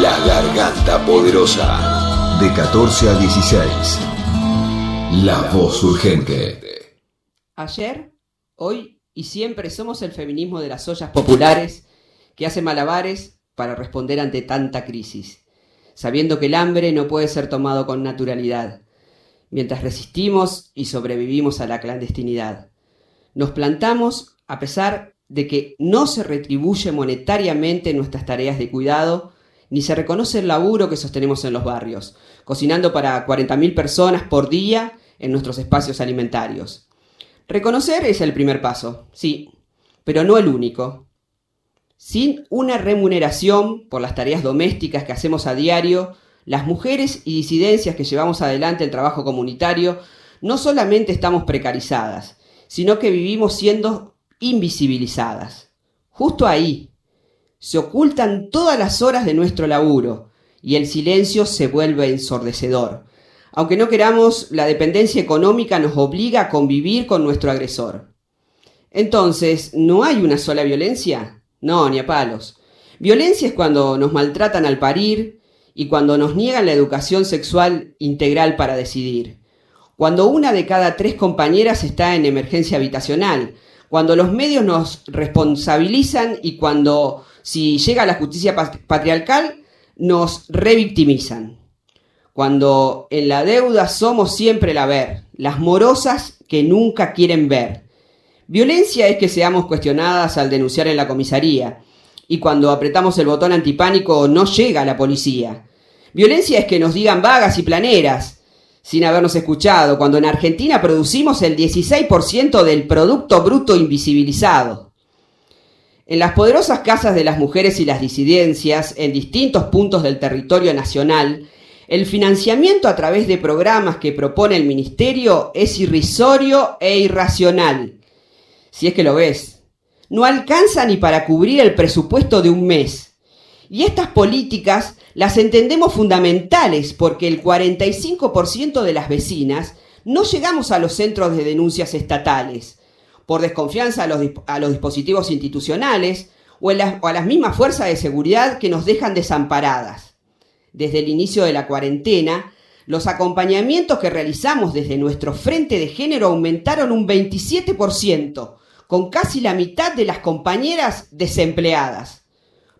La Garganta Poderosa. De 14 a 16. La voz urgente. Ayer, hoy y siempre somos el feminismo de las ollas populares que hace malabares para responder ante tanta crisis, sabiendo que el hambre no puede ser tomado con naturalidad, mientras resistimos y sobrevivimos a la clandestinidad. Nos plantamos a pesar de que no se retribuye monetariamente nuestras tareas de cuidado, ni se reconoce el laburo que sostenemos en los barrios, cocinando para 40.000 personas por día en nuestros espacios alimentarios. Reconocer es el primer paso, sí, pero no el único. Sin una remuneración por las tareas domésticas que hacemos a diario, las mujeres y disidencias que llevamos adelante el trabajo comunitario no solamente estamos precarizadas, sino que vivimos siendo invisibilizadas. Justo ahí se ocultan todas las horas de nuestro laburo y el silencio se vuelve ensordecedor. Aunque no queramos, la dependencia económica nos obliga a convivir con nuestro agresor. Entonces, ¿no hay una sola violencia? No, ni a palos. Violencia es cuando nos maltratan al parir y cuando nos niegan la educación sexual integral para decidir. Cuando una de cada tres compañeras está en emergencia habitacional, cuando los medios nos responsabilizan y cuando, si llega la justicia patriarcal, nos revictimizan. Cuando en la deuda somos siempre la ver, las morosas que nunca quieren ver. Violencia es que seamos cuestionadas al denunciar en la comisaría y cuando apretamos el botón antipánico no llega la policía. Violencia es que nos digan vagas y planeras, sin habernos escuchado, cuando en Argentina producimos el 16% del Producto Bruto invisibilizado. En las poderosas casas de las mujeres y las disidencias, en distintos puntos del territorio nacional, el financiamiento a través de programas que propone el Ministerio es irrisorio e irracional. Si es que lo ves. No alcanza ni para cubrir el presupuesto de un mes. Y estas políticas las entendemos fundamentales porque el 45% de las vecinas no llegamos a los centros de denuncias estatales por desconfianza a los, dispositivos institucionales o, o a las mismas fuerzas de seguridad que nos dejan desamparadas. Desde el inicio de la cuarentena, los acompañamientos que realizamos desde nuestro frente de género aumentaron un 27%, con casi la mitad de las compañeras desempleadas.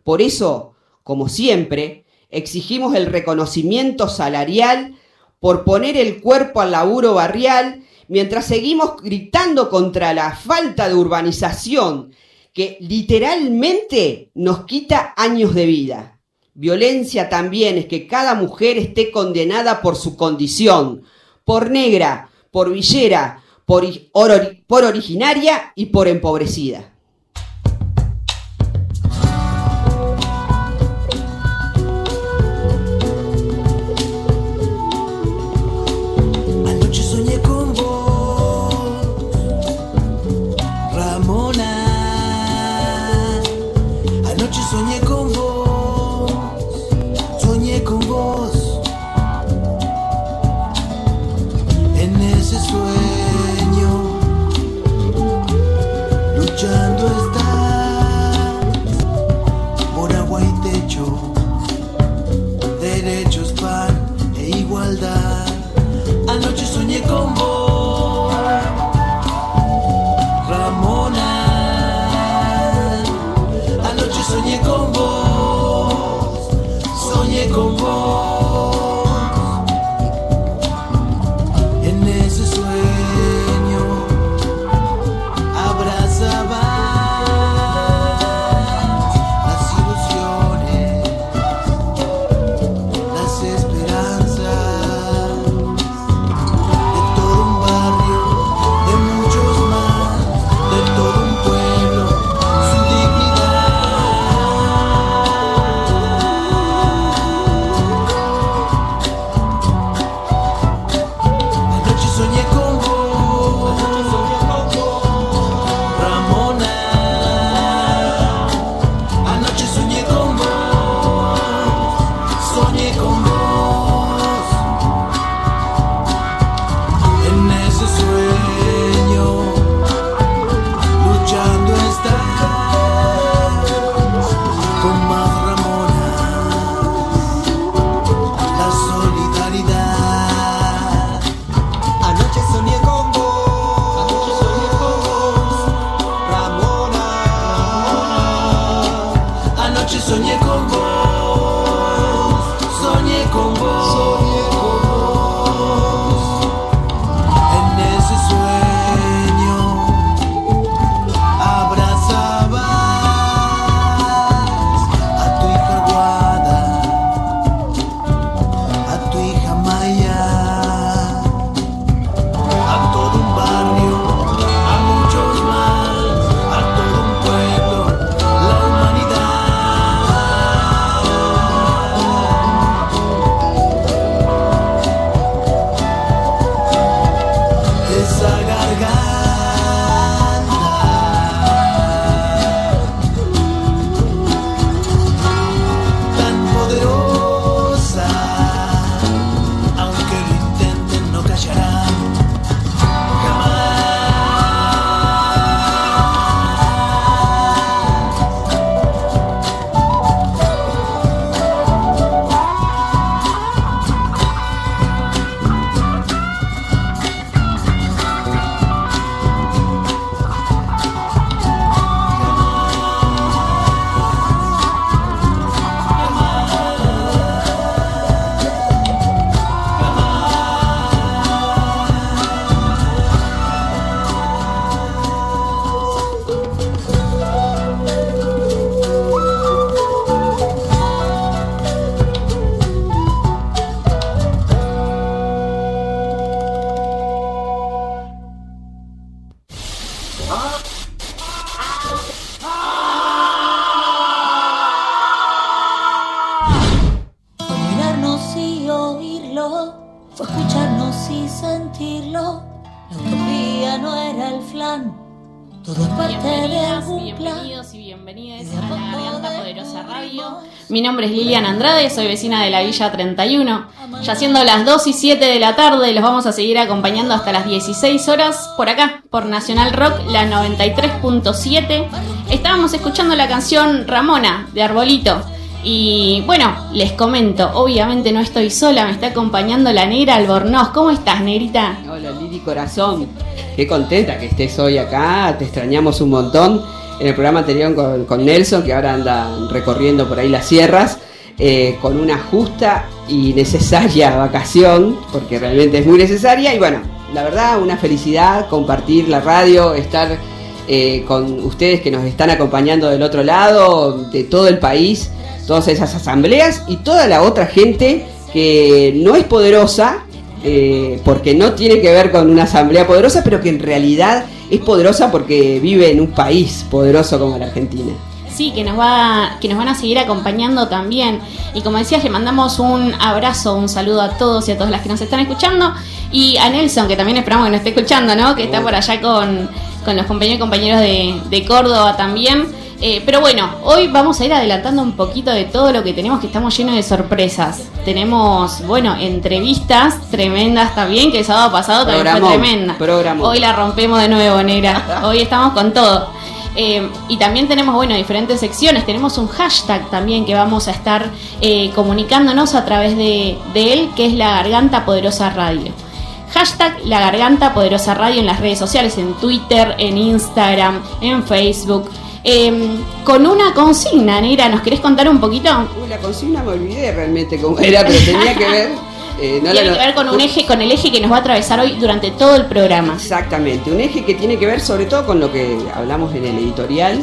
Por eso, como siempre, exigimos el reconocimiento salarial por poner el cuerpo al laburo barrial, mientras seguimos gritando contra la falta de urbanización que literalmente nos quita años de vida. Violencia también es que cada mujer esté condenada por su condición, por negra, por villera, por, por originaria y por empobrecida. Lilian Andrade, soy vecina de la Villa 31. Ya siendo las 2 y 7 de la tarde, los vamos a seguir acompañando hasta las 16 horas por acá, por Nacional Rock, la 93.7. Estábamos escuchando la canción Ramona de Arbolito. Y bueno, les comento, obviamente no estoy sola, me está acompañando la negra Albornoz. ¿Cómo estás, negrita? Hola Lili Corazón, qué contenta que estés hoy acá, te extrañamos un montón. En el programa anterior con, Nelson, que ahora anda recorriendo por ahí las sierras, eh, con una justa y necesaria vacación, porque realmente es muy necesaria. Y bueno, la verdad, una felicidad compartir la radio, estar eh, con ustedes que nos están acompañando del otro lado, de todo el país, todas esas asambleas y toda la otra gente que no es poderosa, eh, porque no tiene que ver con una asamblea poderosa, pero que en realidad es poderosa porque vive en un país poderoso como la Argentina. Sí, que nos va, que nos van a seguir acompañando también. Y como decías, le mandamos un abrazo, un saludo a todos y a todas las que nos están escuchando. Y a Nelson, que también esperamos que nos esté escuchando, ¿no? Que está por allá con, con los compañeros y compañeros de, de Córdoba también. Eh, pero bueno, hoy vamos a ir adelantando un poquito de todo lo que tenemos, que estamos llenos de sorpresas. Tenemos, bueno, entrevistas tremendas también, que el sábado pasado también fue tremenda. Hoy la rompemos de nuevo, negra. Hoy estamos con todo. Eh, y también tenemos, bueno, diferentes secciones. Tenemos un hashtag también que vamos a estar eh, comunicándonos a través de, de él, que es la Garganta Poderosa Radio. Hashtag La Garganta Poderosa Radio en las redes sociales, en Twitter, en Instagram, en Facebook. Eh, con una consigna, Negra, ¿nos querés contar un poquito? Uy, la consigna me olvidé realmente cómo era, pero tenía que ver. eh, no Tiene la- que ver con un eje, con el eje que nos va a atravesar hoy durante todo el programa. Exactamente, un eje que tiene que ver sobre todo con lo que hablamos en el editorial,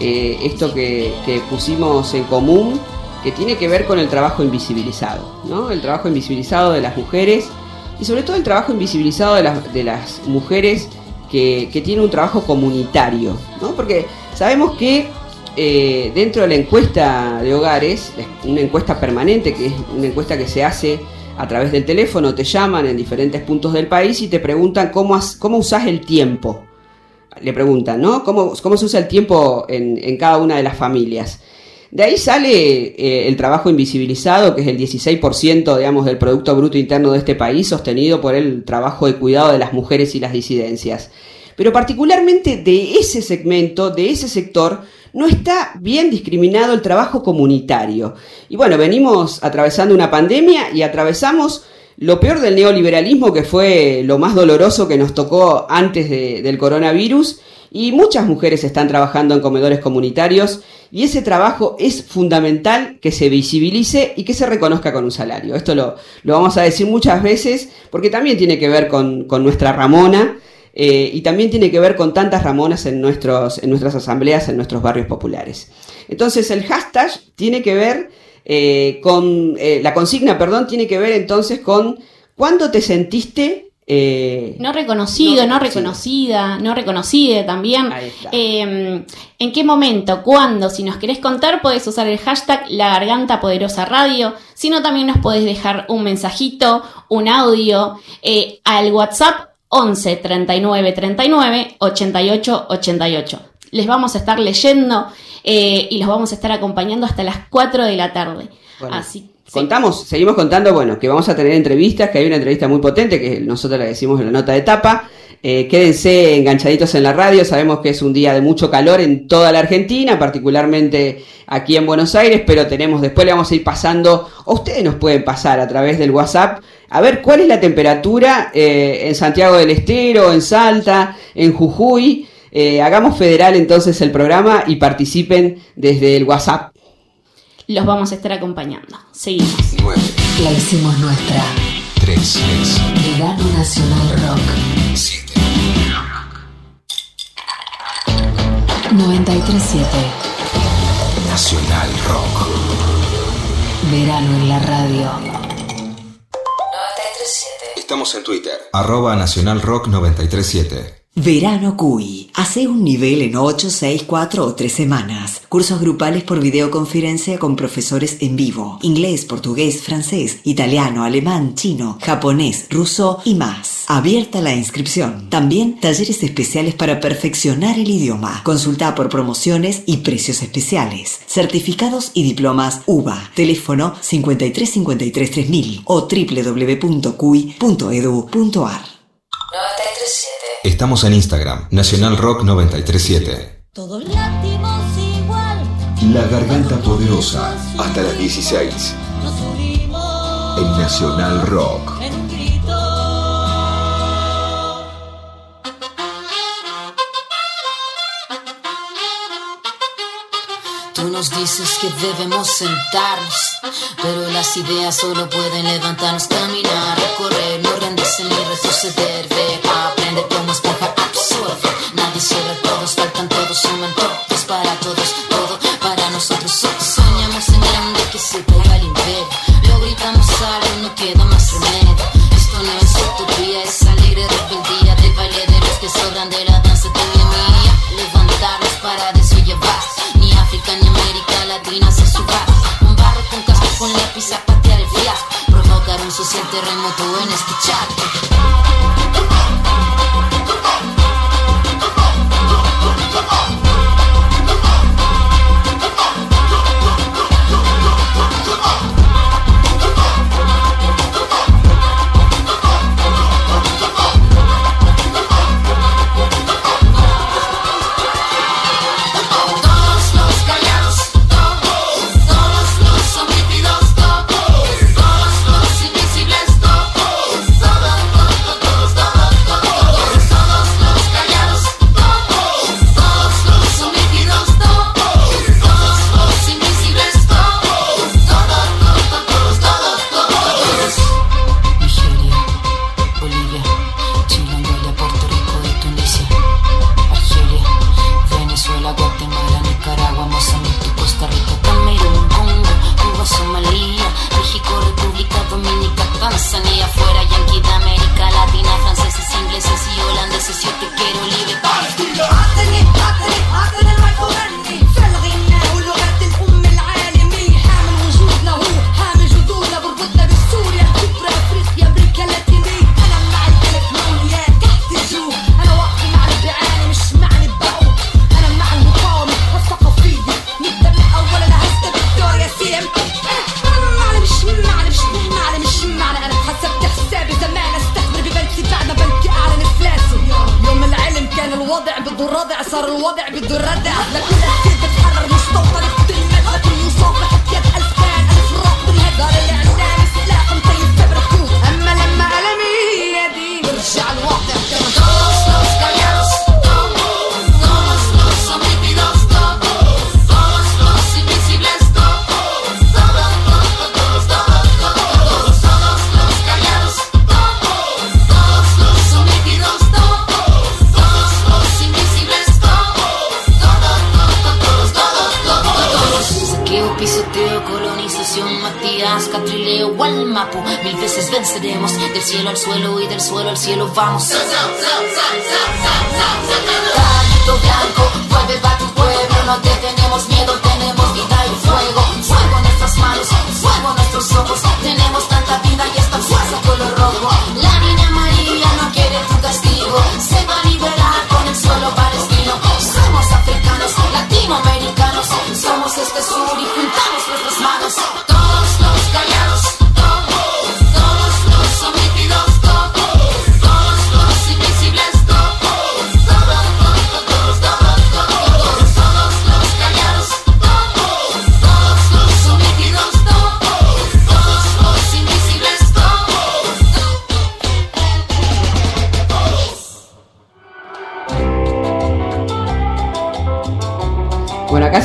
eh, esto que, que pusimos en común, que tiene que ver con el trabajo invisibilizado, ¿no? El trabajo invisibilizado de las mujeres y sobre todo el trabajo invisibilizado de las, de las mujeres que, que tienen un trabajo comunitario, ¿no? Porque sabemos que eh, dentro de la encuesta de hogares, una encuesta permanente, que es una encuesta que se hace a través del teléfono, te llaman en diferentes puntos del país y te preguntan cómo, has- cómo usás el tiempo. Le preguntan, ¿no? ¿Cómo, cómo se usa el tiempo en, cada una de las familias? De ahí sale eh, el trabajo invisibilizado, que es el 16%, digamos, del Producto Bruto Interno de este país, sostenido por el trabajo de cuidado de las mujeres y las disidencias. Pero particularmente de ese segmento, de ese sector, no está bien discriminado el trabajo comunitario. Y bueno, venimos atravesando una pandemia y atravesamos lo peor del neoliberalismo, que fue lo más doloroso que nos tocó antes de- del coronavirus, y muchas mujeres están trabajando en comedores comunitarios, y ese trabajo es fundamental que se visibilice y que se reconozca con un salario. Esto lo, lo vamos a decir muchas veces, porque también tiene que ver con, con nuestra Ramona, eh, y también tiene que ver con tantas Ramonas en, nuestros, en nuestras asambleas, en nuestros barrios populares. Entonces el hashtag tiene que ver eh, con, eh, la consigna, perdón, tiene que ver entonces con cuándo te sentiste... eh, No reconocido, No reconocida, no reconocida también. Eh, ¿En qué momento? ¿Cuándo? Si nos querés contar, podés usar el hashtag La Garganta Poderosa Radio. Si no, también nos podés dejar un mensajito, un audio eh, al WhatsApp 11 39 39 88 88. Les vamos a estar leyendo eh, y los vamos a estar acompañando hasta las 4 de la tarde. Bueno, Así sí. Contamos, seguimos contando, bueno, que vamos a tener entrevistas, que hay una entrevista muy potente, que nosotros la decimos en la nota de tapa. Eh, quédense enganchaditos en la radio, sabemos que es un día de mucho calor en toda la Argentina, particularmente aquí en Buenos Aires, pero tenemos, después le vamos a ir pasando, o ustedes nos pueden pasar a través del WhatsApp, a ver cuál es la temperatura eh, en Santiago del Estero, en Salta, en Jujuy. Eh, hagamos federal entonces el programa y participen desde el WhatsApp. Los vamos a estar acompañando. Seguimos. 9, La hicimos nuestra. 3, Verano Nacional Rock. 937. Nacional Rock. Verano en la radio. Estamos en Twitter. Arroba Nacional Rock 937. Verano CUI. Hace un nivel en 8, 6, 4 o 3 semanas. Cursos grupales por videoconferencia con profesores en vivo. Inglés, portugués, francés, italiano, alemán, chino, japonés, ruso y más. Abierta la inscripción. También talleres especiales para perfeccionar el idioma. Consulta por promociones y precios especiales. Certificados y diplomas UBA. Teléfono 53 53 3000 o www.cui.edu.ar. Estamos en Instagram. Nacional Rock 937. Todos latimos igual. La Garganta Poderosa. Hasta las 16. Nos unimos En Nacional Rock. en un grito. Tú nos dices que debemos sentarnos, pero las ideas solo pueden levantarnos, caminar, recorrer, no rendirse ni retroceder, ver, aprender como esponja, absorbe. Nadie sobra, todos faltan, todos suman, todos para todos, todo para nosotros. So- soñamos en grande que se caiga el imperio, lo gritamos alto, no queda más remedio. Esto no es utopía, es alegre rebeldía baile de los que sobran de la danza de mi mía. Levantarnos para llevar ni África ni América Latina se suba. Un barro con casco con lápiz a patear el fiasco, provocar un social terremoto en este chat.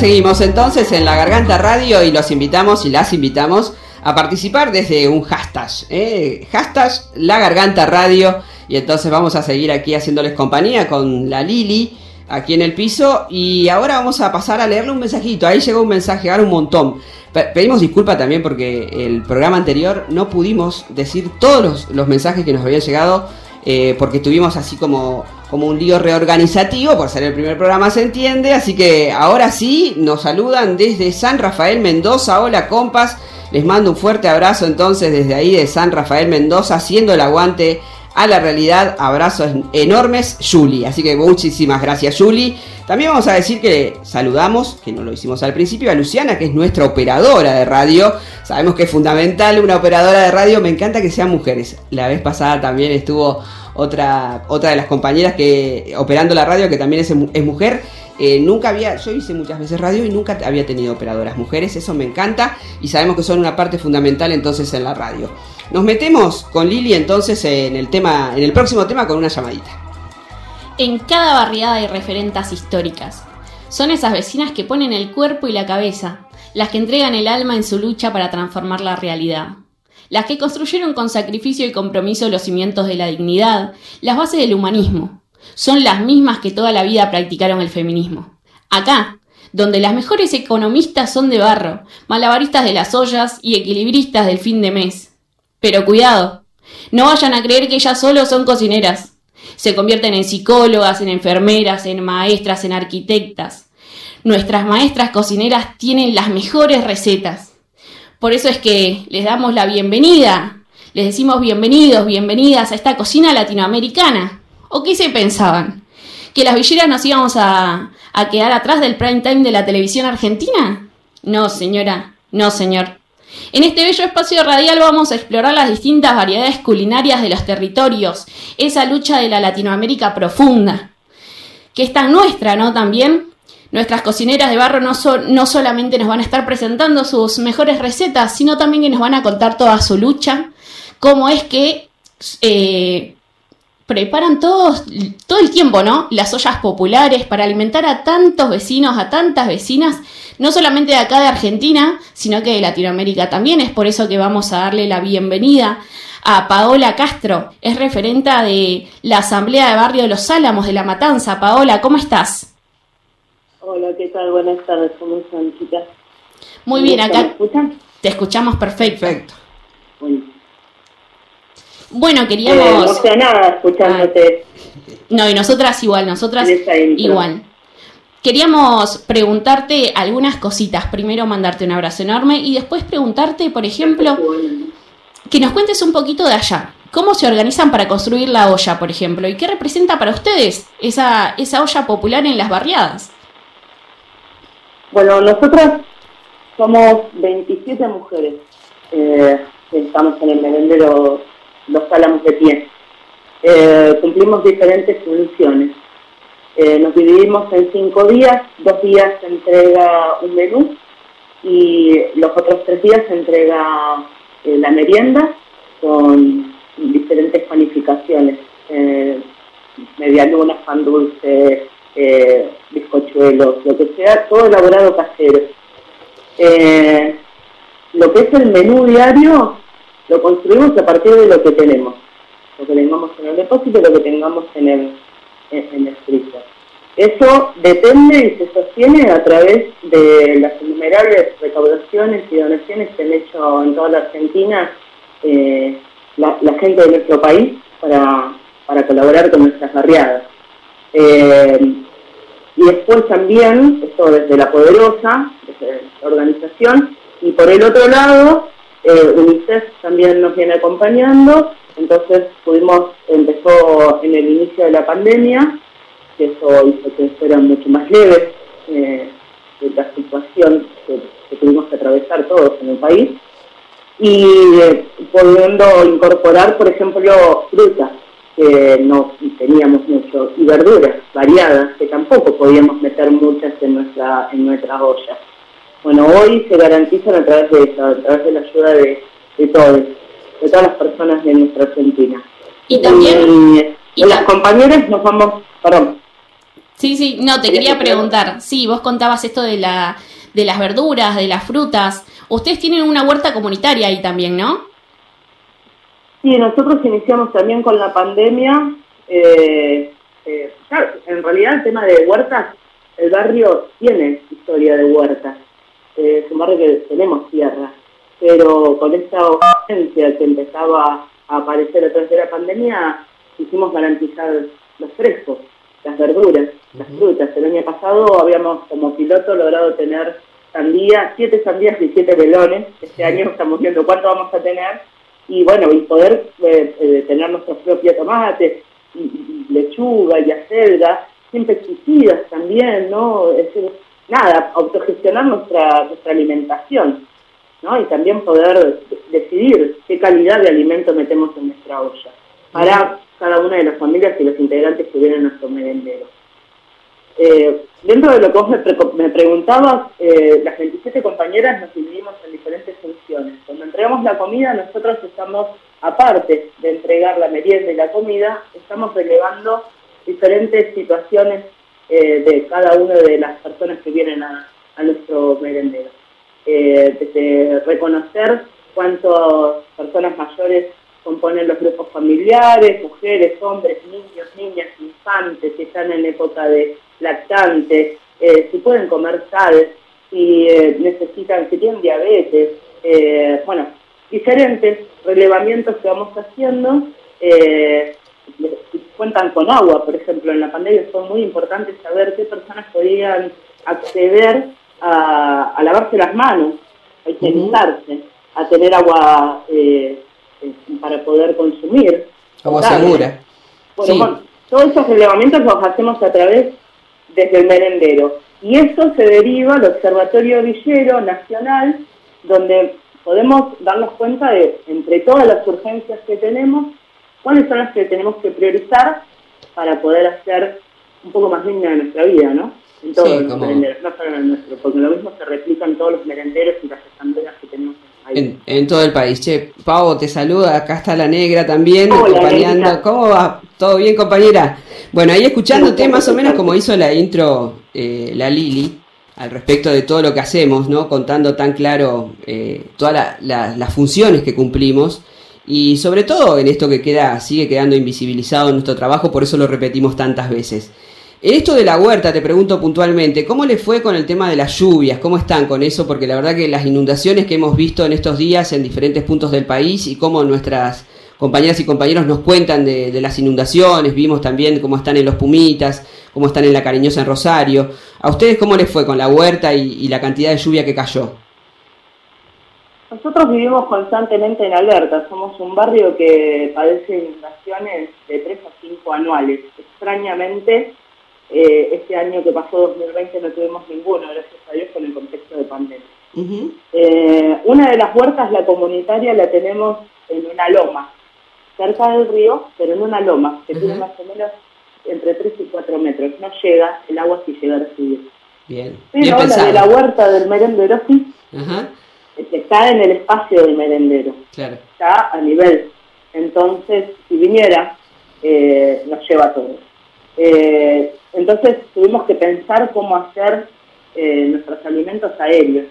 Seguimos entonces en la Garganta Radio y los invitamos y las invitamos a participar desde un hashtag, ¿eh? hashtag La Garganta Radio. Y entonces vamos a seguir aquí haciéndoles compañía con la Lili aquí en el piso. Y ahora vamos a pasar a leerle un mensajito. Ahí llegó un mensaje, ahora un montón. Pe- Pedimos disculpas también porque el programa anterior no pudimos decir todos los, los mensajes que nos habían llegado eh, porque tuvimos así como, como un lío reorganizativo por ser el primer programa, se entiende. Así que ahora sí nos saludan desde San Rafael Mendoza. Hola compas, les mando un fuerte abrazo entonces desde ahí de San Rafael Mendoza, haciendo el aguante a la realidad. Abrazos enormes, Juli. Así que muchísimas gracias, Juli. También vamos a decir que saludamos, que no lo hicimos al principio, a Luciana, que es nuestra operadora de radio. Sabemos que es fundamental una operadora de radio. Me encanta que sean mujeres. La vez pasada también estuvo otra, otra de las compañeras que operando la radio, que también es, mujer. Eh, nunca había, yo hice muchas veces radio y nunca había tenido operadoras mujeres, eso me encanta y sabemos que son una parte fundamental entonces en la radio. Nos metemos con Lili entonces en el tema, en el próximo tema con una llamadita. En cada barriada hay referentas históricas. Son esas vecinas que ponen el cuerpo y la cabeza, las que entregan el alma en su lucha para transformar la realidad. Las que construyeron con sacrificio y compromiso los cimientos de la dignidad, las bases del humanismo. Son las mismas que toda la vida practicaron el feminismo. Acá, donde las mejores economistas son de barro, malabaristas de las ollas y equilibristas del fin de mes. Pero cuidado, no vayan a creer que ellas solo son cocineras. Se convierten en psicólogas, en enfermeras, en maestras, en arquitectas. Nuestras maestras cocineras tienen las mejores recetas. Por eso es que les damos la bienvenida. Les decimos bienvenidos, bienvenidas a esta cocina latinoamericana. ¿O qué se pensaban? ¿Que las villeras nos íbamos a, a quedar atrás del prime time de la televisión argentina? No, señora, no, señor. En este bello espacio radial vamos a explorar las distintas variedades culinarias de los territorios, esa lucha de la Latinoamérica profunda, que es tan nuestra, ¿no? También nuestras cocineras de barro no, no solamente nos van a estar presentando sus mejores recetas, sino también que nos van a contar toda su lucha, cómo es que eh, preparan todos, todo el tiempo, ¿no? Las ollas populares para alimentar a tantos vecinos, a tantas vecinas, no solamente de acá de Argentina, sino que de Latinoamérica también. Es por eso que vamos a darle la bienvenida a Paola Castro. Es referenta de la Asamblea de Barrio de los Álamos de La Matanza. Paola, ¿cómo estás? Hola, ¿qué tal? Buenas tardes, ¿cómo están, chicas? Muy bien, ¿Me acá escuchan? te escuchamos perfecto. Perfecto. Bueno, Bueno, eh, queríamos... emocionada escuchándote No, y nosotras igual, nosotras igual. Queríamos preguntarte algunas cositas. Primero mandarte un abrazo enorme y después preguntarte, por ejemplo, que nos cuentes un poquito de allá. ¿Cómo se organizan para construir la olla, por ejemplo? ¿Y qué representa para ustedes esa, esa olla popular en las barriadas? Bueno, nosotras somos 27 mujeres eh, que estamos en el merendero Los Álamos de Pie. Eh, cumplimos diferentes funciones. Eh, nos dividimos en cinco días, dos días se entrega un menú y los otros tres días se entrega la merienda con diferentes panificaciones, eh, medialunas, pan dulce, eh, bizcochuelos, lo que sea, todo elaborado casero. Eh, lo que es el menú diario lo construimos a partir de lo que tenemos, lo que tengamos en el depósito y lo que tengamos en el, en, el. Eso depende y se sostiene a través de las innumerables recaudaciones y donaciones que han hecho en toda la Argentina eh, la, la gente de nuestro país para, para colaborar con nuestras barriadas. Eh, y después también, esto desde la poderosa, desde la organización, y por el otro lado, eh, UNICEF también nos viene acompañando, entonces pudimos, empezó en el inicio de la pandemia, que eso hizo que fuera mucho más leve eh, la situación que, que tuvimos que atravesar todos en el país, y eh, pudiendo incorporar, por ejemplo, frutas, que no teníamos mucho, y verduras variadas, que tampoco podíamos meter muchas en nuestra, en nuestra olla. Bueno, hoy se garantizan a través de eso, a través de la ayuda de, de todos, de todas las personas de nuestra Argentina. Y también... Y, y las compañeras nos vamos, perdón. Sí, sí, no, te quería preguntar. Sí, vos contabas esto de, la, de las verduras, de las frutas. Ustedes tienen una huerta comunitaria ahí también, ¿no? Sí, nosotros iniciamos también con la pandemia. Eh, eh, claro, en realidad el tema de huertas, el barrio tiene historia de huertas. Eh, es un barrio que tenemos tierra, pero con esta urgencia que empezaba a aparecer a través de la pandemia, quisimos garantizar los frescos, las verduras, las frutas. El año pasado habíamos como piloto logrado tener sandías, siete sandías y siete melones. Este año estamos viendo cuánto vamos a tener y bueno, y poder eh, eh, tener nuestro propio tomate, y, y lechuga y acelga, sin pesticidas también, ¿no? Es decir, nada, autogestionar nuestra, nuestra alimentación, ¿no? Y también poder decidir qué calidad de alimento metemos en nuestra olla, para cada una de las familias y los integrantes que vienen a nuestro merendero. Eh, dentro de lo que vos me, pre me preguntabas, eh, las 27 compañeras nos dividimos en diferentes funciones. Cuando entregamos la comida, nosotros estamos, aparte de entregar la merienda y la comida, estamos relevando diferentes situaciones eh, de cada una de las personas que vienen a, a nuestro merendero. Eh, desde reconocer cuántas personas mayores componen los grupos familiares, mujeres, hombres, niños, niñas, infantes, que están en época de lactante, eh, si pueden comer sal, si eh, necesitan, si tienen diabetes, eh, bueno, diferentes relevamientos que vamos haciendo, si cuentan con agua, por ejemplo, en la pandemia fue muy importante saber qué personas podían acceder a, a lavarse las manos, a higienizarse, a tener agua para poder consumir. Agua segura. Bueno, Sí. bueno, todos esos relevamientos los hacemos a través desde el merendero. Y eso se deriva al Observatorio Villero Nacional, donde podemos darnos cuenta de, entre todas las urgencias que tenemos, cuáles son las que tenemos que priorizar para poder hacer un poco más digna de nuestra vida, ¿no? En todos Sí, los como- merenderos, no solo en el nuestro, porque lo mismo se replica en todos los merenderos y las estanteras que tenemos ahí. En, en todo el país. Che, Pau te saluda, acá está la negra también, Hola, acompañando. ¿Cómo va? ¿Todo bien, compañera? Bueno, ahí escuchándote más o menos como hizo la intro eh, la Lili, al respecto de todo lo que hacemos, ¿no? Contando tan claro eh, todas la- la- las funciones que cumplimos. Y sobre todo en esto que queda, sigue quedando invisibilizado en nuestro trabajo, por eso lo repetimos tantas veces. En esto de la huerta, te pregunto puntualmente, ¿cómo le fue con el tema de las lluvias? ¿Cómo están con eso? Porque la verdad que las inundaciones que hemos visto en estos días en diferentes puntos del país y cómo nuestras compañeras y compañeros nos cuentan de, de las inundaciones, vimos también cómo están en los Pumitas, cómo están en la Cariñosa en Rosario. ¿A ustedes cómo les fue con la huerta y, y la cantidad de lluvia que cayó? Nosotros vivimos constantemente en alerta, somos un barrio que padece inundaciones de 3 a 5 anuales. Extrañamente, eh, este año que pasó 2020 no tuvimos ninguno, gracias a Dios, con el contexto de pandemia. Eh, una de las huertas, la comunitaria, la tenemos en una loma, cerca del río, pero en una loma, que tiene Ujú. más o menos entre 3 y 4 metros. No llega el agua si llega a subir. Bien, bien Pero la pensado. de la huerta del merendero sí, Ajá, está en el espacio del merendero claro. está a nivel. Entonces, si viniera, eh, nos lleva a todos. Eh, entonces, tuvimos que pensar cómo hacer eh, nuestros alimentos aéreos.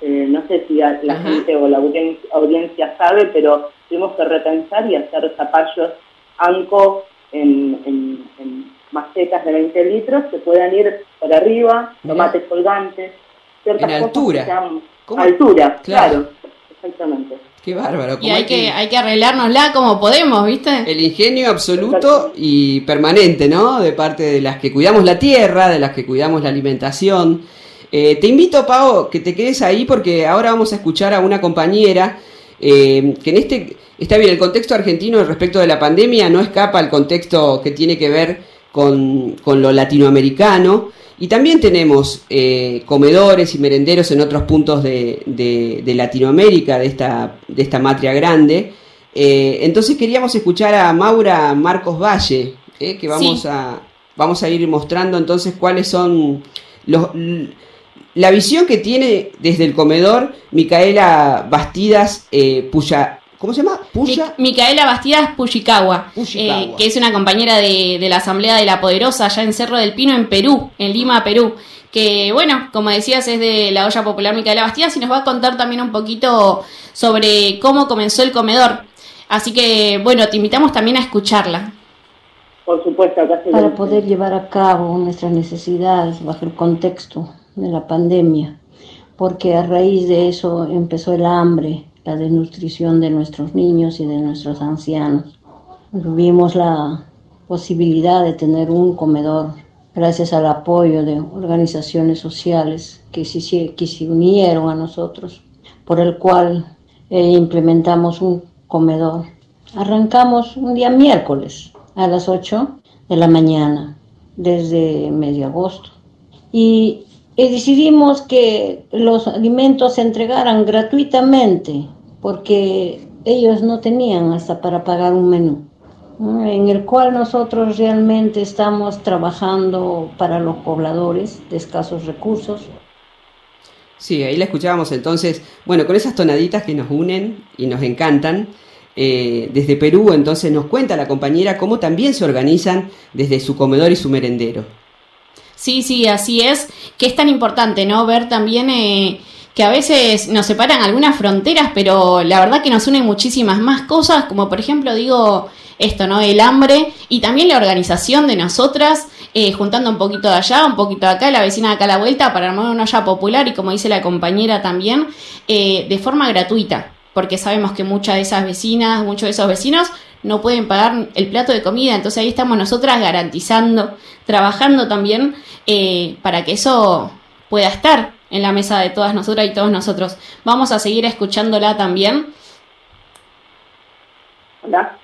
Eh, no sé si la Ajá. gente o la audien- audiencia sabe, pero tuvimos que repensar y hacer zapallos anco en, en- en macetas de 20 litros se puedan ir por arriba, Mirá. tomates colgantes, ciertas En cosas altura. que sean- ¿Cómo? Altura, Claro. claro. exactamente. Qué bárbaro. Y hay que, hay que arreglárnosla como podemos, ¿viste? El ingenio absoluto y permanente, ¿no? De parte de las que cuidamos la tierra, de las que cuidamos la alimentación. Eh, te invito, Pau, que te quedes ahí porque ahora vamos a escuchar a una compañera eh, que en este, está bien, el contexto argentino respecto de la pandemia no escapa al contexto que tiene que ver con, con lo latinoamericano. Y también tenemos eh, comedores y merenderos en otros puntos de, de- de Latinoamérica, de esta, de esta matria grande. Eh, entonces queríamos escuchar a Maura Marcos Valle, que vamos, Sí. a, vamos a ir mostrando entonces cuáles son los, la visión que tiene desde el comedor Micaela Bastidas eh, Puya. ¿Cómo se llama? Puya. Mi- Micaela Bastidas Pushikawa, Pushikawa. eh, que es una compañera de, de la Asamblea de la Poderosa allá en Cerro del Pino, en Perú, en Lima, Perú. Que bueno, como decías, es de la olla popular Micaela Bastidas y nos va a contar también un poquito sobre cómo comenzó el comedor. Así que bueno, te invitamos también a escucharla. Por supuesto, acá se para poder llevar a cabo nuestras necesidades bajo el contexto de la pandemia, porque a raíz de eso empezó el hambre, la desnutrición de nuestros niños y de nuestros ancianos. Tuvimos la posibilidad de tener un comedor gracias al apoyo de organizaciones sociales que se, que se unieron a nosotros, por el cual eh, implementamos un comedor. Arrancamos un día miércoles a las 8 de la mañana, desde medio agosto. Y, y decidimos que los alimentos se entregaran gratuitamente, porque ellos no tenían hasta para pagar un menú, en el cual nosotros realmente estamos trabajando para los pobladores de escasos recursos, Sí, ahí la escuchábamos entonces, bueno, con esas tonaditas que nos unen y nos encantan. eh, desde Perú, entonces nos cuenta la compañera cómo también se organizan desde su comedor y su merendero. Sí, sí, así es, que es tan importante, ¿no? Ver también eh, que a veces nos separan algunas fronteras, pero la verdad que nos unen muchísimas más cosas, como por ejemplo digo esto, ¿no? El hambre y también la organización de nosotras, eh, juntando un poquito de allá, un poquito de acá, la vecina de acá a la vuelta, para armar una olla popular y como dice la compañera también, eh, de forma gratuita, porque sabemos que muchas de esas vecinas, muchos de esos vecinos no pueden pagar el plato de comida, entonces ahí estamos nosotras garantizando, trabajando también eh, para que eso pueda estar en la mesa de todas nosotras y todos nosotros. Vamos a seguir escuchándola también. Hola.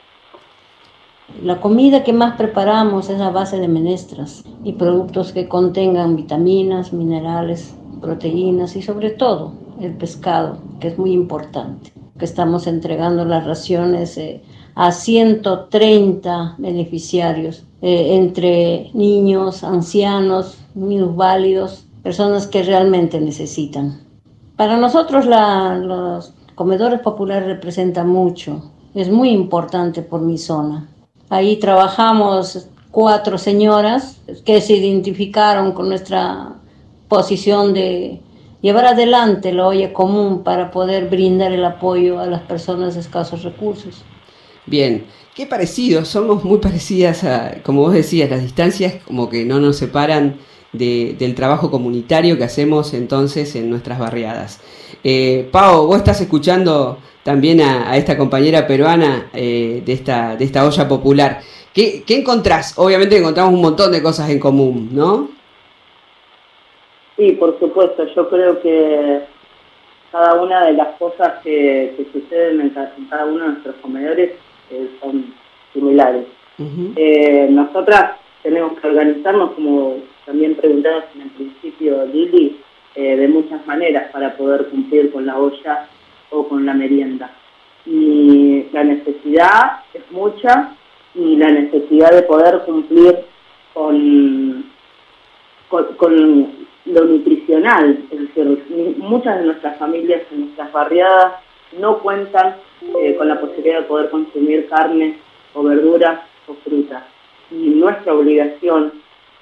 La comida que más preparamos es a base de menestras y productos que contengan vitaminas, minerales, proteínas y sobre todo el pescado, que es muy importante. Que estamos entregando las raciones eh, a 130 beneficiarios, eh, entre niños, ancianos, minusválidos, personas que realmente necesitan. Para nosotros la- los comedores populares representan mucho, es muy importante por mi zona. Ahí trabajamos cuatro señoras que se identificaron con nuestra posición de llevar adelante la olla común para poder brindar el apoyo a las personas de escasos recursos. Bien, qué parecidos, somos muy parecidas a, como vos decías, las distancias como que no nos separan de- del trabajo comunitario que hacemos entonces en nuestras barriadas. Eh, Pau, vos estás escuchando también a, esta compañera peruana eh, de, esta, de esta olla popular. ¿Qué, ¿Qué encontrás? Obviamente encontramos un montón de cosas en común, ¿no? Sí, por supuesto. Yo creo que cada una de las cosas que, que suceden en cada uno de nuestros comedores eh, son similares. Eh, nosotras tenemos que organizarnos, como también preguntabas en el principio, Lili, eh, de muchas maneras para poder cumplir con la olla o con la merienda. Y la necesidad es mucha y la necesidad de poder cumplir con, con, con lo nutricional. Es decir, muchas de nuestras familias en nuestras barriadas no cuentan eh, con la posibilidad de poder consumir carne o verduras o frutas. Y nuestra obligación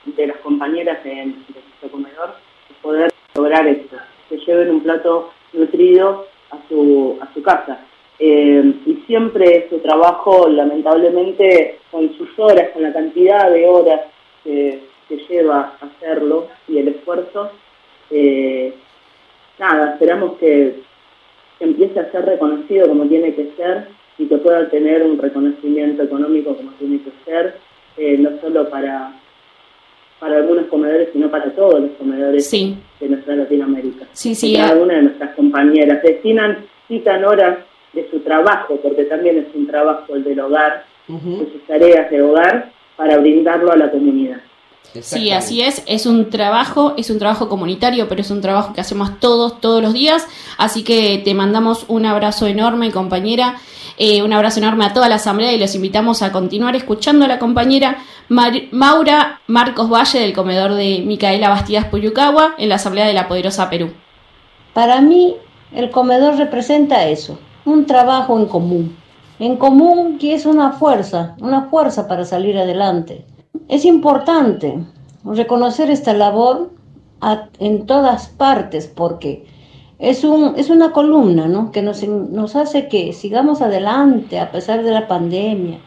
de las compañeras de, de nuestro comedor es poder lograr esto, que lleven un plato nutrido a su, a su casa. Eh, y siempre su trabajo, lamentablemente, con sus horas, con la cantidad de horas que, que lleva hacerlo y el esfuerzo, eh, nada, esperamos que, que empiece a ser reconocido como tiene que ser y que pueda tener un reconocimiento económico como tiene que ser, eh, no solo para, para algunos comedores, sino para todos los comedores Sí. de nuestra Latinoamérica. Sí, sí, Que cada una de nuestras compañeras destinan, citan horas de su trabajo, porque también es un trabajo el del hogar, de sus tareas de hogar, para brindarlo a la comunidad. Sí, así es. Es un trabajo, es un trabajo comunitario, pero es un trabajo que hacemos todos, todos los días. Así que te mandamos un abrazo enorme, compañera. Eh, un abrazo enorme a toda la asamblea y los invitamos a continuar escuchando a la compañera Mar- Maura Marcos Valle del comedor de Micaela Bastidas Puyucagua en la asamblea de la poderosa Perú. Para mí, el comedor representa eso, un trabajo en común. En común que es una fuerza, una fuerza para salir adelante. Es importante reconocer esta labor en todas partes porque es, un, es una columna ¿no? que nos, nos hace que sigamos adelante a pesar de la pandemia.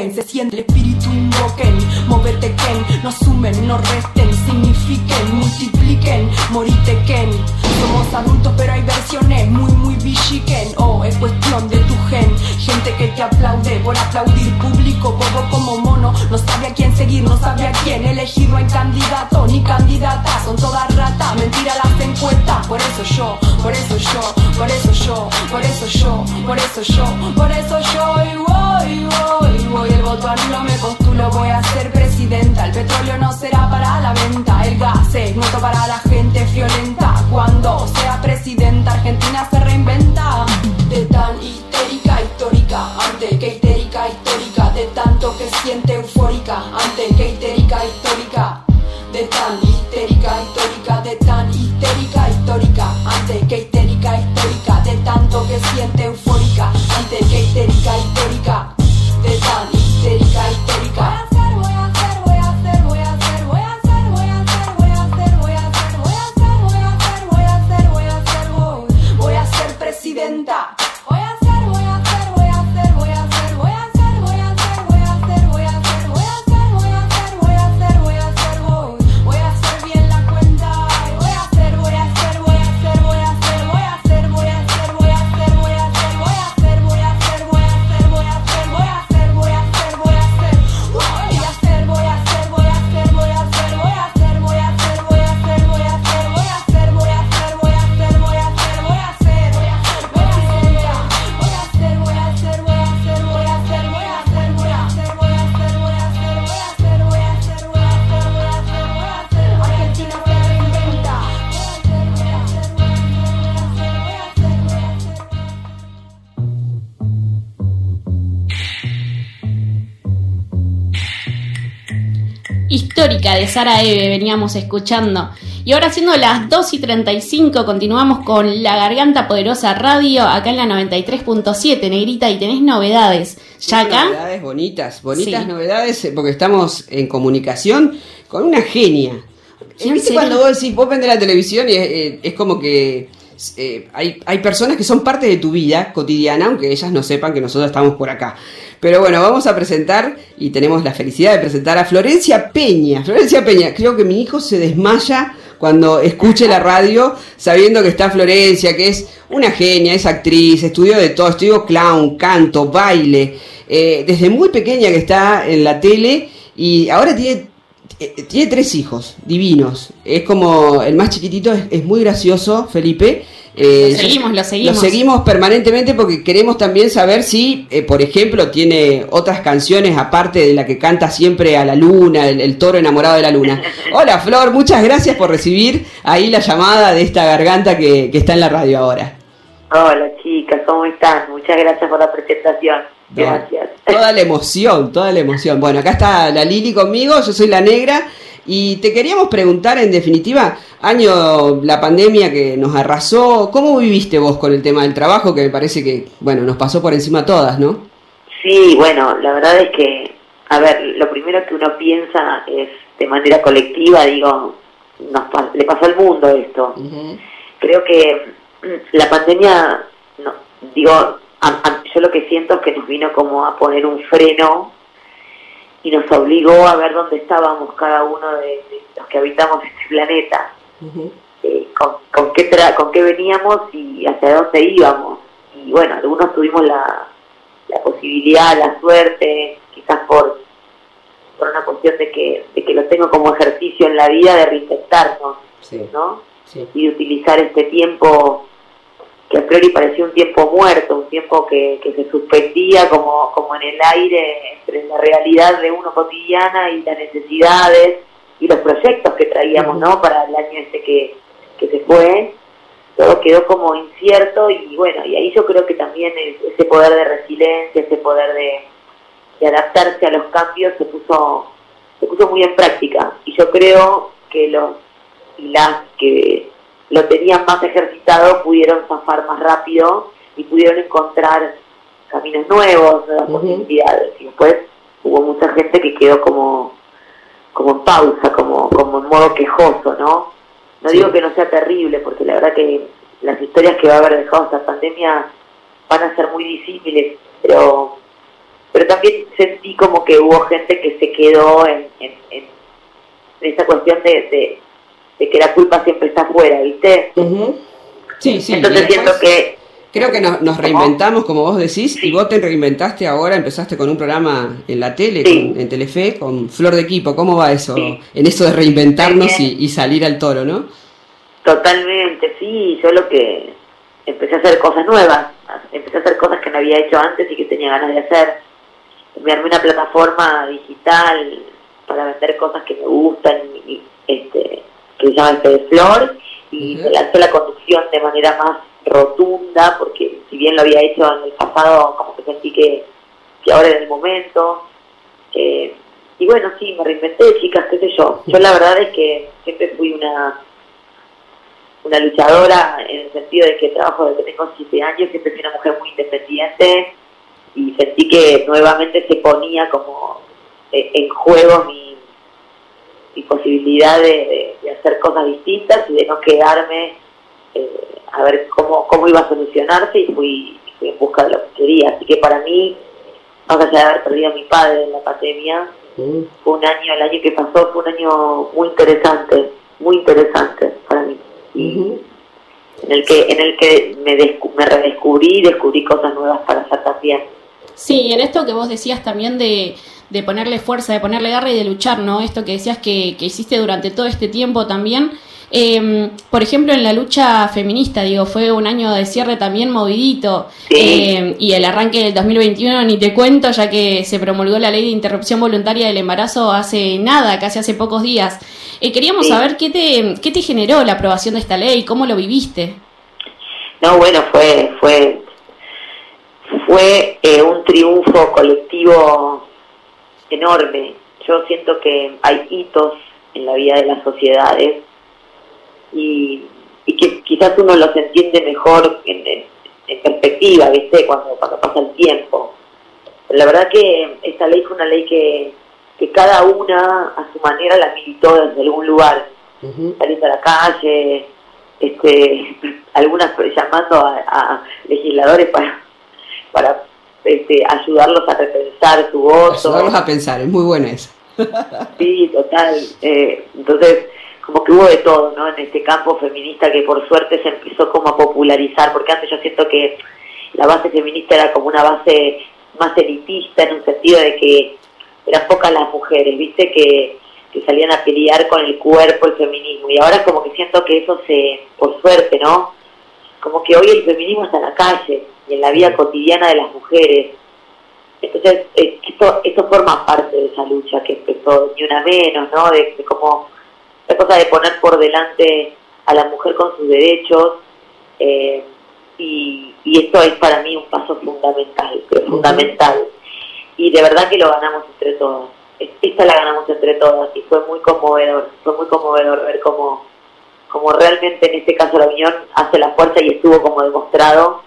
Toquen, se siente el espíritu invoquen, movete ken, no sumen, no resten, signifiquen, multipliquen, morite ken, somos adultos pero hay versiones muy muy bichiquen, oh es cuestión de tu gen, gente que te aplaude por aplaudir público, bobo como mono, no sabe a quién seguir, no sabe a quién elegir, no hay candidato ni candidata, son todas ratas, mentira las encuestas, por eso yo, por eso yo, por eso yo, por eso yo, por eso yo, por eso yo, y voy, voy, voy, el voto anulo me postulo, voy a ser presidenta, el petróleo no será para la venta, el gas es nuevo para la gente violenta, cuando sea presidenta Argentina se reinventa, de tan histérica histórica, ante que histérica histórica, de tanto que siente de Sara Eve veníamos escuchando. Y ahora siendo las 2 y 35 continuamos con La Garganta Poderosa Radio acá en la 93.7 Negrita y tenés novedades. ¿Ya acá? Novedades bonitas, bonitas Sí. novedades eh, porque estamos en comunicación con una genia. ¿Quién ¿Viste cuando vos decís, vos prendés la televisión y es, eh, es como que eh, hay, hay personas que son parte de tu vida cotidiana, aunque ellas no sepan que nosotros estamos por acá. Pero bueno, vamos a presentar y tenemos la felicidad de presentar a Florencia Peña. Florencia Peña, creo que mi hijo se desmaya cuando escuche la radio sabiendo que está Florencia, que es una genia, es actriz, estudió de todo, estudió clown, canto, baile, eh, desde muy pequeña que está en la tele y ahora tiene eh, tiene tres hijos divinos. Es como el más chiquitito, es, es muy gracioso, Felipe. Eh, Lo seguimos, lo seguimos. Lo seguimos permanentemente porque queremos también saber si, eh, por ejemplo, tiene otras canciones aparte de la que canta siempre a la luna, el, el toro enamorado de la luna. Hola Flor, muchas gracias por recibir ahí la llamada de esta garganta que, que está en la radio ahora. Hola chicas, ¿cómo están? Muchas gracias por la presentación. Gracias. Toda la emoción, toda la emoción. Bueno, acá está la Lili conmigo, yo soy la negra y te queríamos preguntar en definitiva, año la pandemia que nos arrasó, ¿cómo viviste vos con el tema del trabajo que me parece que, bueno, nos pasó por encima a todas, ¿no? Sí, bueno, la verdad es que, a ver, lo primero que uno piensa es de manera colectiva, digo, nos le pasó al mundo esto. Creo que mm, la pandemia, no, digo, a- a- yo lo que siento es que nos vino como a poner un freno y nos obligó a ver dónde estábamos cada uno de, de los que habitamos este planeta. eh, con, con qué tra- con qué veníamos y hacia dónde íbamos. Y bueno, algunos tuvimos la, la posibilidad, la suerte, quizás por, por una cuestión de que, de que lo tengo como ejercicio en la vida de reinventarnos, ¿no? Y de utilizar este tiempo que a priori parecía un tiempo muerto, un tiempo que, que se suspendía como, como en el aire entre la realidad de uno cotidiana y las necesidades y los proyectos que traíamos, ¿no? Para el año este que, que se fue, todo quedó como incierto y bueno, y ahí yo creo que también es- ese poder de resiliencia, ese poder de, de adaptarse a los cambios se puso, se puso muy en práctica. Y yo creo que los y las que lo tenían más ejercitado pudieron zafar más rápido y pudieron encontrar caminos nuevos, nuevas posibilidades. Y después hubo mucha gente que quedó como, como en pausa, como, como en modo quejoso, ¿no? No digo que no sea terrible, porque la verdad que las historias que va a haber dejado esta pandemia van a ser muy disímiles, pero pero también sentí como que hubo gente que se quedó en, en, en esa cuestión de, de, de que la culpa siempre está afuera, ¿viste? Sí, sí. Entonces siento que Creo que nos, nos reinventamos, como vos decís, y vos te reinventaste ahora, empezaste con un programa en la tele, con- en Telefe, con Flor de Equipo. ¿Cómo va eso? En eso de reinventarnos y, y salir al toro, ¿no? Totalmente, sí, yo lo que empecé a hacer cosas nuevas, empecé a hacer cosas que no había hecho antes y que tenía ganas de hacer. Me armé una plataforma digital para vender cosas que me gustan, y, y, este, que se llama de Flor, y me lancé la conducción de manera más rotunda, porque si bien lo había hecho en el pasado, como que sentí que, que ahora era el momento. Eh, y bueno, sí, me reinventé, chicas, qué sé yo. Yo la verdad es que siempre fui una una luchadora en el sentido de que trabajo desde que tengo siete años, siempre fui una mujer muy independiente y sentí que nuevamente se ponía como eh, en juego mi, mi posibilidad de, de- de hacer cosas distintas y de no quedarme eh, a ver cómo, cómo iba a solucionarse y fui, fui en busca de lo que quería. Así que para mí, más allá de haber perdido a mi padre en la pandemia, fue un año, el año que pasó fue un año muy interesante, muy interesante para mí. Y en el que en el que me, descu- me redescubrí y descubrí cosas nuevas para hacer también. Sí, y en esto que vos decías también de, de ponerle fuerza, de ponerle garra y de luchar, ¿no? Esto que decías que, que hiciste durante todo este tiempo también. Eh, por ejemplo, en la lucha feminista, digo, fue un año de cierre también movidito. Eh, y el arranque del 2021 ni te cuento, ya que se promulgó la ley de interrupción voluntaria del embarazo hace nada, casi hace pocos días. Eh, queríamos Sí. saber qué te, qué te generó la aprobación de esta ley, cómo lo viviste. No, bueno, fue fue fue eh, un triunfo colectivo enorme. yo siento que hay hitos en la vida de las sociedades y, y que quizás uno los entiende mejor en, en- en perspectiva, ¿viste? Cuando, cuando pasa el tiempo. Pero la verdad que esta ley fue una ley que, que cada una a su manera la militó desde algún lugar. Salir a la calle, este, algunas llamando a, a legisladores para, para este, ayudarlos a repensar su voto. Ayudarlos a pensar, es muy buena esa. Sí, total. Eh, entonces, como que hubo de todo, ¿no? En este campo feminista que por suerte se empezó como a popularizar, porque antes yo siento que la base feminista era como una base más elitista en un sentido de que eran pocas las mujeres, ¿viste? Que, que salían a pelear con el cuerpo, el feminismo. Y ahora como que siento que eso se, por suerte, ¿no? Como que hoy el feminismo está en la calle y en la vida cotidiana de las mujeres. Entonces, eh, esto, esto forma parte de esa lucha que empezó ni una menos, ¿no? De, de como la cosa de poner por delante a la mujer con sus derechos. eh, y, y esto es para mí un paso fundamental, pero fundamental. Y de verdad que lo ganamos entre todas. Es- Esta la ganamos entre todas y fue muy conmovedor, fue muy conmovedor ver cómo, cómo realmente en este caso la unión hace la fuerza y estuvo como demostrado.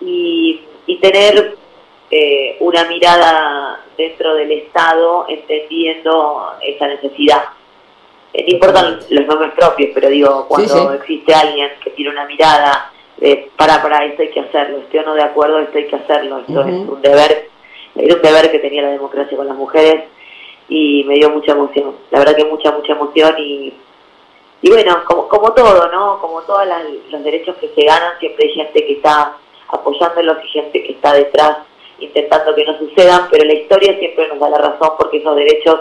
Y, y tener eh, una mirada dentro del Estado entendiendo esa necesidad. Eh, no importan los nombres propios, pero digo, cuando Sí, sí. existe alguien que tiene una mirada de para, para, esto hay que hacerlo, estoy o no de acuerdo, esto hay que hacerlo, esto es un deber, era un deber que tenía la democracia con las mujeres y me dio mucha emoción, la verdad que mucha, mucha emoción y, y bueno, como, como todo, ¿no? Como todos los derechos que se ganan, siempre hay gente que está apoyándolos y gente que está detrás intentando que no sucedan, pero la historia siempre nos da la razón porque esos derechos,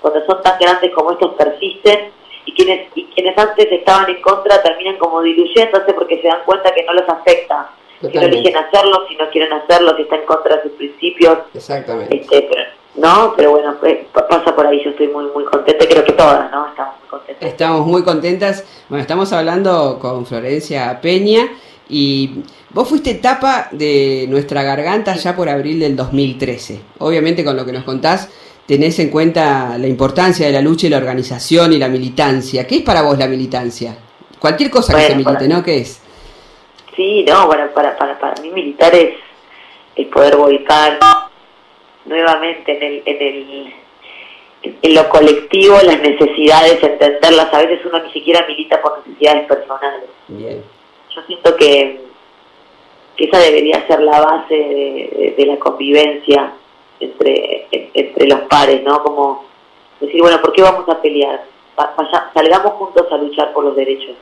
cuando son tan grandes como estos, persisten y quienes, y quienes antes estaban en contra terminan como diluyéndose porque se dan cuenta que no los afecta. Si no Totalmente. eligen hacerlo, si no quieren hacerlo, si están en contra de sus principios, Exactamente. este, pero, no, pero bueno, pues, pa- pasa por ahí, yo estoy muy muy contenta, creo que todas, ¿no? Estamos muy contentas. Estamos muy contentas. Bueno, estamos hablando con Florencia Peña y vos fuiste tapa de nuestra garganta ya por abril del 2013. Obviamente con lo que nos contás tenés en cuenta la importancia de la lucha y la organización y la militancia. ¿Qué es para vos la militancia? Cualquier cosa que se milite, para- ¿no? ¿Qué es? Sí, no, para, para, para, para mí militar es, es poder volcar nuevamente en el, en el en lo colectivo las necesidades, entenderlas. A veces uno ni siquiera milita por necesidades personales. Bien. Yo siento que, que esa debería ser la base de, de- de la convivencia entre, en- entre los pares, ¿no? Como decir, bueno, ¿por qué vamos a pelear? Va- vaya- salgamos juntos a luchar por los derechos.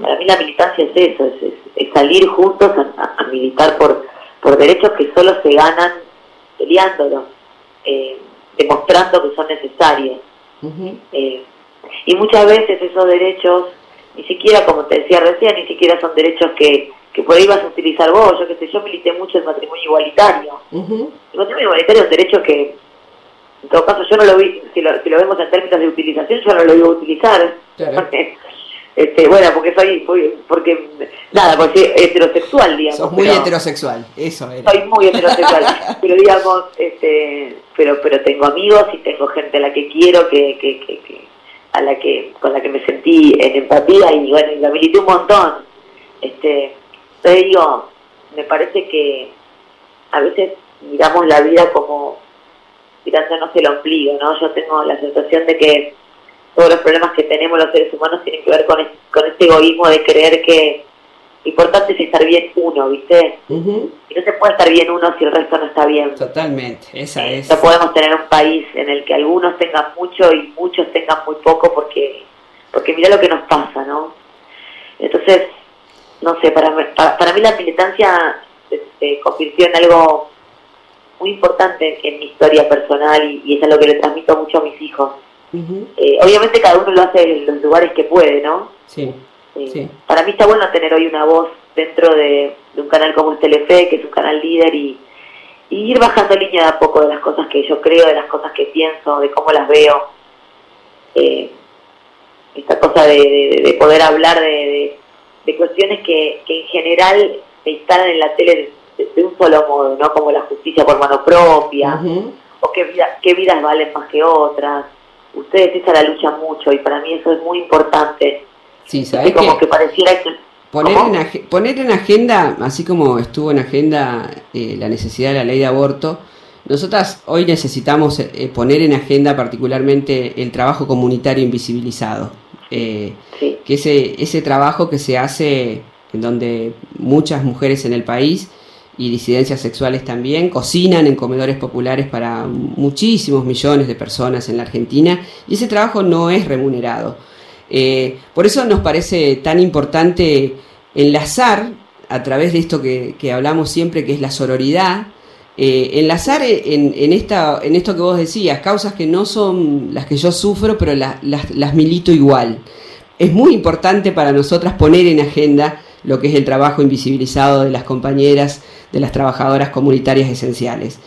Para mí la militancia es eso, es, es- es salir juntos a, a- a militar por, por derechos que solo se ganan peleándolos, eh, demostrando que son necesarios. Eh, y muchas veces esos derechos, ni siquiera, como te decía recién, ni siquiera son derechos que, que por ahí vas a utilizar vos. Yo qué sé, yo milité mucho el matrimonio igualitario. El matrimonio igualitario es un derecho que, en todo caso, yo no lo vi, si lo, si lo vemos en términos de utilización, yo no lo iba a utilizar. Este, bueno, porque soy, soy- porque, nada, porque soy heterosexual, digamos. Sos muy pero- heterosexual, eso era. soy muy heterosexual, pero digamos, este, pero pero tengo amigos y tengo gente a la que quiero, que, que, que, que- a la que con la que me sentí en empatía y bueno, y la milité un montón. Este, entonces digo, me parece que a veces miramos la vida como tirándonos el ombligo, ¿no? Yo tengo la sensación de que todos los problemas que tenemos los seres humanos tienen que ver con, es- con este egoísmo de creer que lo importante es estar bien uno, ¿viste? Y no se puede estar bien uno si el resto no está bien. Totalmente, esa es. No podemos tener un país en el que algunos tengan mucho y muchos tengan muy poco porque porque mira lo que nos pasa, ¿no? Entonces, no sé, para, mí- para, para mí la militancia se, se convirtió en algo muy importante en mi historia personal y, y es algo que le transmito mucho a mis hijos. Eh, obviamente cada uno lo hace en los lugares que puede, ¿no? Sí, Eh, sí. Para mí está bueno tener hoy una voz dentro de, de un canal como es Telefe, que es un canal líder, y, y ir bajando línea de a poco de las cosas que yo creo, de las cosas que pienso, de cómo las veo. Eh, esta cosa de, de- de poder hablar de, de- cuestiones que, que en general se instalan en la tele de, de un solo modo, ¿no? Como la justicia por mano propia, o qué, vida- qué vidas valen más que otras. Ustedes esa la lucha mucho y para mí eso es muy importante. Sí, Es ¿sabés como que pareciera que... Poner en, ag- poner en agenda, así como estuvo en agenda eh, la necesidad de la ley de aborto, nosotras hoy necesitamos eh, poner en agenda particularmente el trabajo comunitario invisibilizado. Eh, Que ese, ese trabajo que se hace en donde muchas mujeres en el país y disidencias sexuales también cocinan en comedores populares para muchísimos millones de personas en la Argentina y ese trabajo no es remunerado. Eh, por eso nos parece tan importante enlazar a través de esto que, que hablamos siempre, que es la sororidad, eh, enlazar en, en, esta, en esto que vos decías, causas que no son las que yo sufro, pero la- las, las milito igual. Es muy importante para nosotras poner en agenda lo que es el trabajo invisibilizado de las compañeras, de las trabajadoras comunitarias esenciales.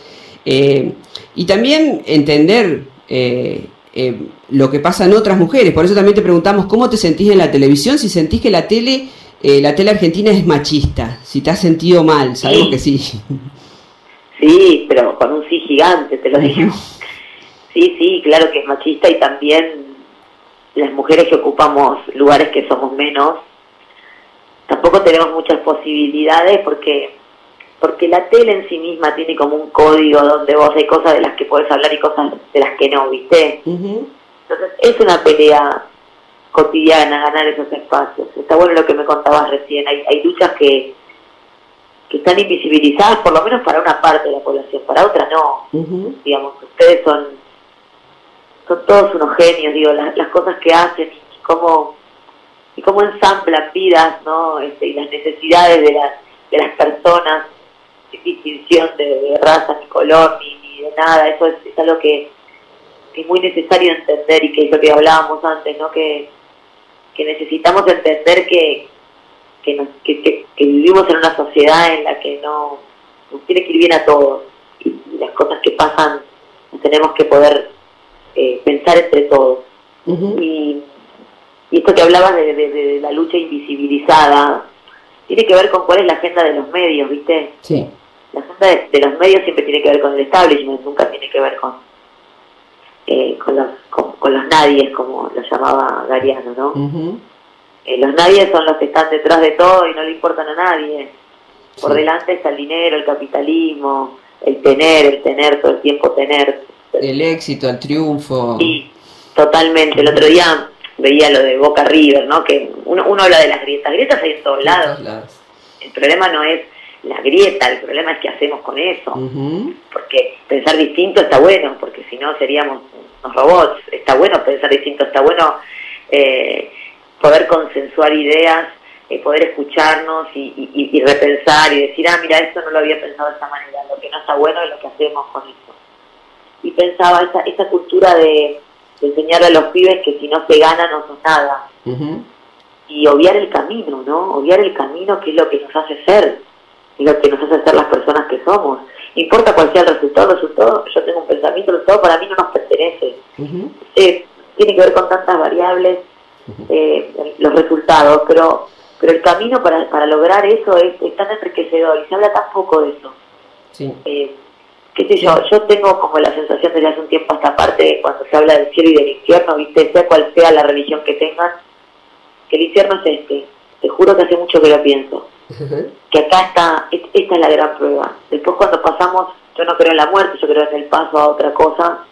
Eh, y también entender eh, eh, lo que pasa en otras mujeres. Por eso también te preguntamos cómo te sentís en la televisión, si sentís que la tele, la tele argentina es machista, si te has sentido mal, sabemos Sí. que sí. Sí, pero con un sí gigante, te lo digo. Sí, sí, claro que es machista y también las mujeres que ocupamos lugares que somos menos, tampoco tenemos muchas posibilidades porque porque la tele en sí misma tiene como un código donde vos hay cosas de las que podés hablar y cosas de las que no, ¿viste? Entonces es una pelea cotidiana ganar esos espacios. Está bueno lo que me contabas recién, hay, hay luchas que, que están invisibilizadas por lo menos para una parte de la población, para otra no. Digamos, ustedes son, son todos unos genios, digo, las, las cosas que hacen y cómo, y cómo ensamblan vidas, ¿no? Este, y las necesidades de las, de las personas, sin distinción de, de raza, ni color, ni, ni de nada, eso es, es algo que, que es muy necesario entender y que es lo que hablábamos antes, ¿no? Que, que necesitamos entender que, que, nos- que, que- que vivimos en una sociedad en la que no nos tiene que ir bien a todos y, y las cosas que pasan las tenemos que poder eh, pensar entre todos. y, y esto que hablabas de, de- de la lucha invisibilizada tiene que ver con cuál es la agenda de los medios, ¿viste? Sí. La agenda de, de los medios siempre tiene que ver con el establishment, nunca tiene que ver con eh, con, los, con, con los nadies, como lo llamaba Gariano, ¿no? Eh, los nadies son los que están detrás de todo y no le importan a nadie. Por Sí. delante está el dinero, el capitalismo, el tener, el tener, todo el tiempo tener. El éxito, el triunfo. Totalmente. El otro día veía lo de Boca River, ¿no? Que uno, uno habla de las grietas. Grietas hay en todos lados. El problema no es la grieta, el problema es qué hacemos con eso. Porque pensar distinto está bueno, porque si no seríamos unos robots. Está bueno pensar distinto, está bueno eh, poder consensuar ideas, eh, poder escucharnos y, y- y- y repensar y decir, ah, mira, esto no lo había pensado de esta manera, lo que no está bueno es lo que hacemos con esto. Y pensaba esa, esa cultura de, de enseñarle a los pibes que si no se gana no son nada. Y obviar el camino, ¿no? Obviar el camino que es lo que nos hace ser, es lo que nos hace ser las personas que somos. No importa cuál sea el resultado, el resultado, yo tengo un pensamiento, el resultado para mí no nos pertenece. Eh, tiene que ver con tantas variables, eh, los resultados, pero pero el camino para, para lograr eso es, es tan enriquecedor y se habla tan poco de eso. Sí. Eh, qué sé yo, yo tengo como la sensación desde hace un tiempo a esta parte, cuando se habla del cielo y del infierno, viste, sea cual sea la religión que tengan, que el infierno es este. Te juro que hace mucho que lo pienso. Que acá está, es- esta es la gran prueba. Después cuando pasamos, yo no creo en la muerte, yo creo en el paso a otra cosa,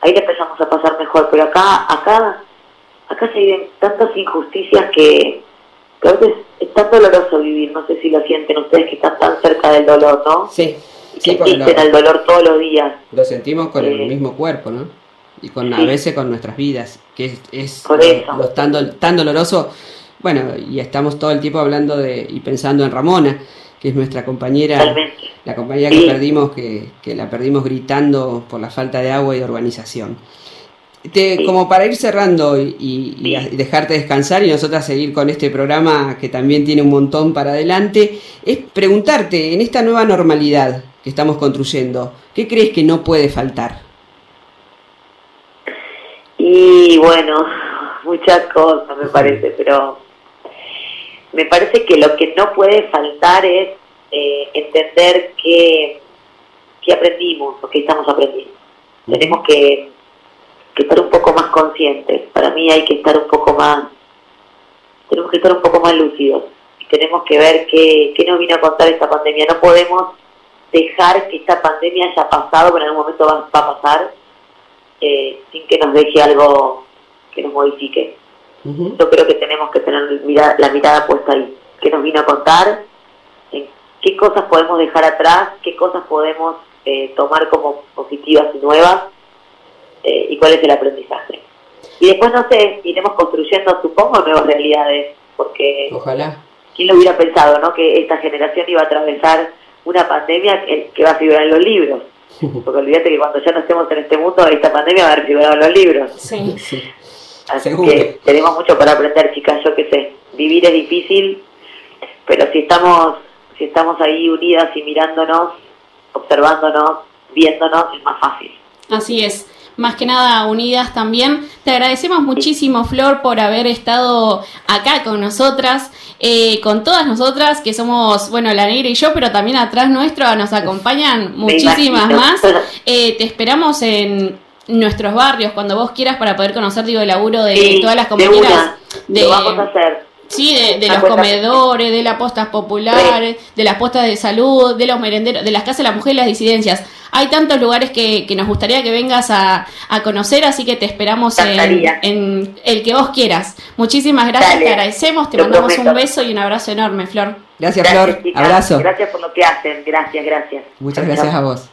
ahí le empezamos a pasar mejor. Pero acá, acá, acá se viven tantas injusticias que, que a veces es tan doloroso vivir. No sé si lo sienten ustedes que están tan cerca del dolor, ¿no? Sí. Sí, que lo- al dolor todos los días. Lo sentimos con el Eh, mismo cuerpo, ¿no? Y con a veces con nuestras vidas, que es, es Por lo- eso. lo tan, dol- tan doloroso. Bueno, y estamos todo el tiempo hablando de y pensando en Ramona, que es nuestra compañera, Totalmente. la compañera Sí. que perdimos, que, que la perdimos gritando por la falta de agua y de urbanización. Te- Como para ir cerrando y, y- dejarte descansar y nosotras seguir con este programa que también tiene un montón para adelante, es preguntarte, en esta nueva normalidad que estamos construyendo, ¿qué crees que no puede faltar? Y bueno, muchas cosas me parece, pero me parece que lo que no puede faltar es eh, entender que, que aprendimos o que estamos aprendiendo. tenemos que, que estar un poco más conscientes. Para mí hay que estar un poco más, tenemos que estar un poco más lúcidos. Y tenemos que ver qué, qué nos vino a contar esta pandemia. No podemos dejar que esta pandemia haya pasado, pero en algún momento va, va a pasar, eh, sin que nos deje algo que nos modifique. Yo creo que tenemos que tener la mirada puesta ahí. ¿Qué nos vino a contar? En ¿Qué cosas podemos dejar atrás? ¿Qué cosas podemos eh, tomar como positivas y nuevas? Eh, ¿Y cuál es el aprendizaje? Y después, no sé, iremos construyendo, supongo, nuevas realidades. Porque Ojalá. ¿quién lo hubiera pensado, no? Que esta generación iba a atravesar una pandemia que, que va a figurar en los libros. Porque olvídate que cuando ya no estemos en este mundo, esta pandemia va a haber figurado en los libros. Sí. Así Seguro. que tenemos mucho para aprender, chicas. Yo qué sé, vivir es difícil, pero si estamos, si estamos ahí unidas y mirándonos, observándonos, viéndonos, es más fácil. Así es. Más que nada unidas también. Te agradecemos muchísimo, Flor, por haber estado acá con nosotras, eh, con todas nosotras, que somos, bueno, la negra y yo, pero también atrás nuestro nos acompañan muchísimas más. Eh, te esperamos en nuestros barrios cuando vos quieras para poder conocer, digo, el laburo de Sí, todas las de compañeras. una. Lo vamos a hacer. Sí, de, de los comedores, de las postas populares, de las postas de salud, de los merenderos, de las casas de la mujer y las disidencias. Hay tantos lugares que, que nos gustaría que vengas a, a conocer, así que te esperamos en, el que vos quieras. Muchísimas gracias, Dale, te agradecemos, te lo mandamos prometo. un beso y un abrazo enorme, Flor. Gracias, Flor. chicas. Abrazo. Gracias por lo que hacen. Gracias, gracias. Muchas gracias a vos.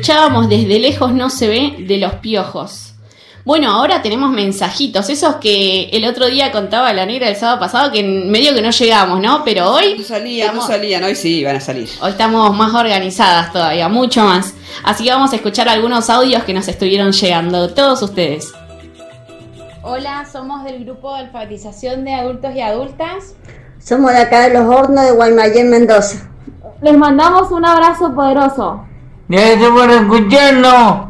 Escuchábamos desde lejos no se ve de los piojos. Bueno, ahora tenemos mensajitos, esos que el otro día contaba la negra el sábado pasado, que en medio que no llegamos, ¿no? Pero hoy... No salían, no salían, hoy sí van a salir. Hoy estamos más organizadas todavía, mucho más. Así que vamos a escuchar algunos audios que nos estuvieron llegando, todos ustedes. Hola, somos del grupo de alfabetización de adultos y adultas. Somos de acá de los hornos de Guaymallén, Mendoza. Les mandamos un abrazo poderoso. Gracias por escucharnos.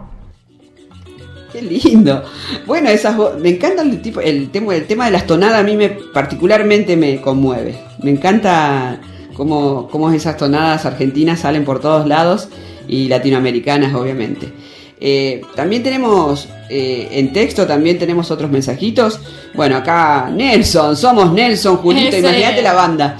Qué lindo. Bueno, esas me encanta el tipo, el tema, el tema de las tonadas a mí me particularmente me conmueve. Me encanta cómo, cómo esas tonadas argentinas salen por todos lados y latinoamericanas, obviamente. Eh, también tenemos eh, en texto, también tenemos otros mensajitos. Bueno, acá Nelson, somos Nelson, Julito, imagínate la banda.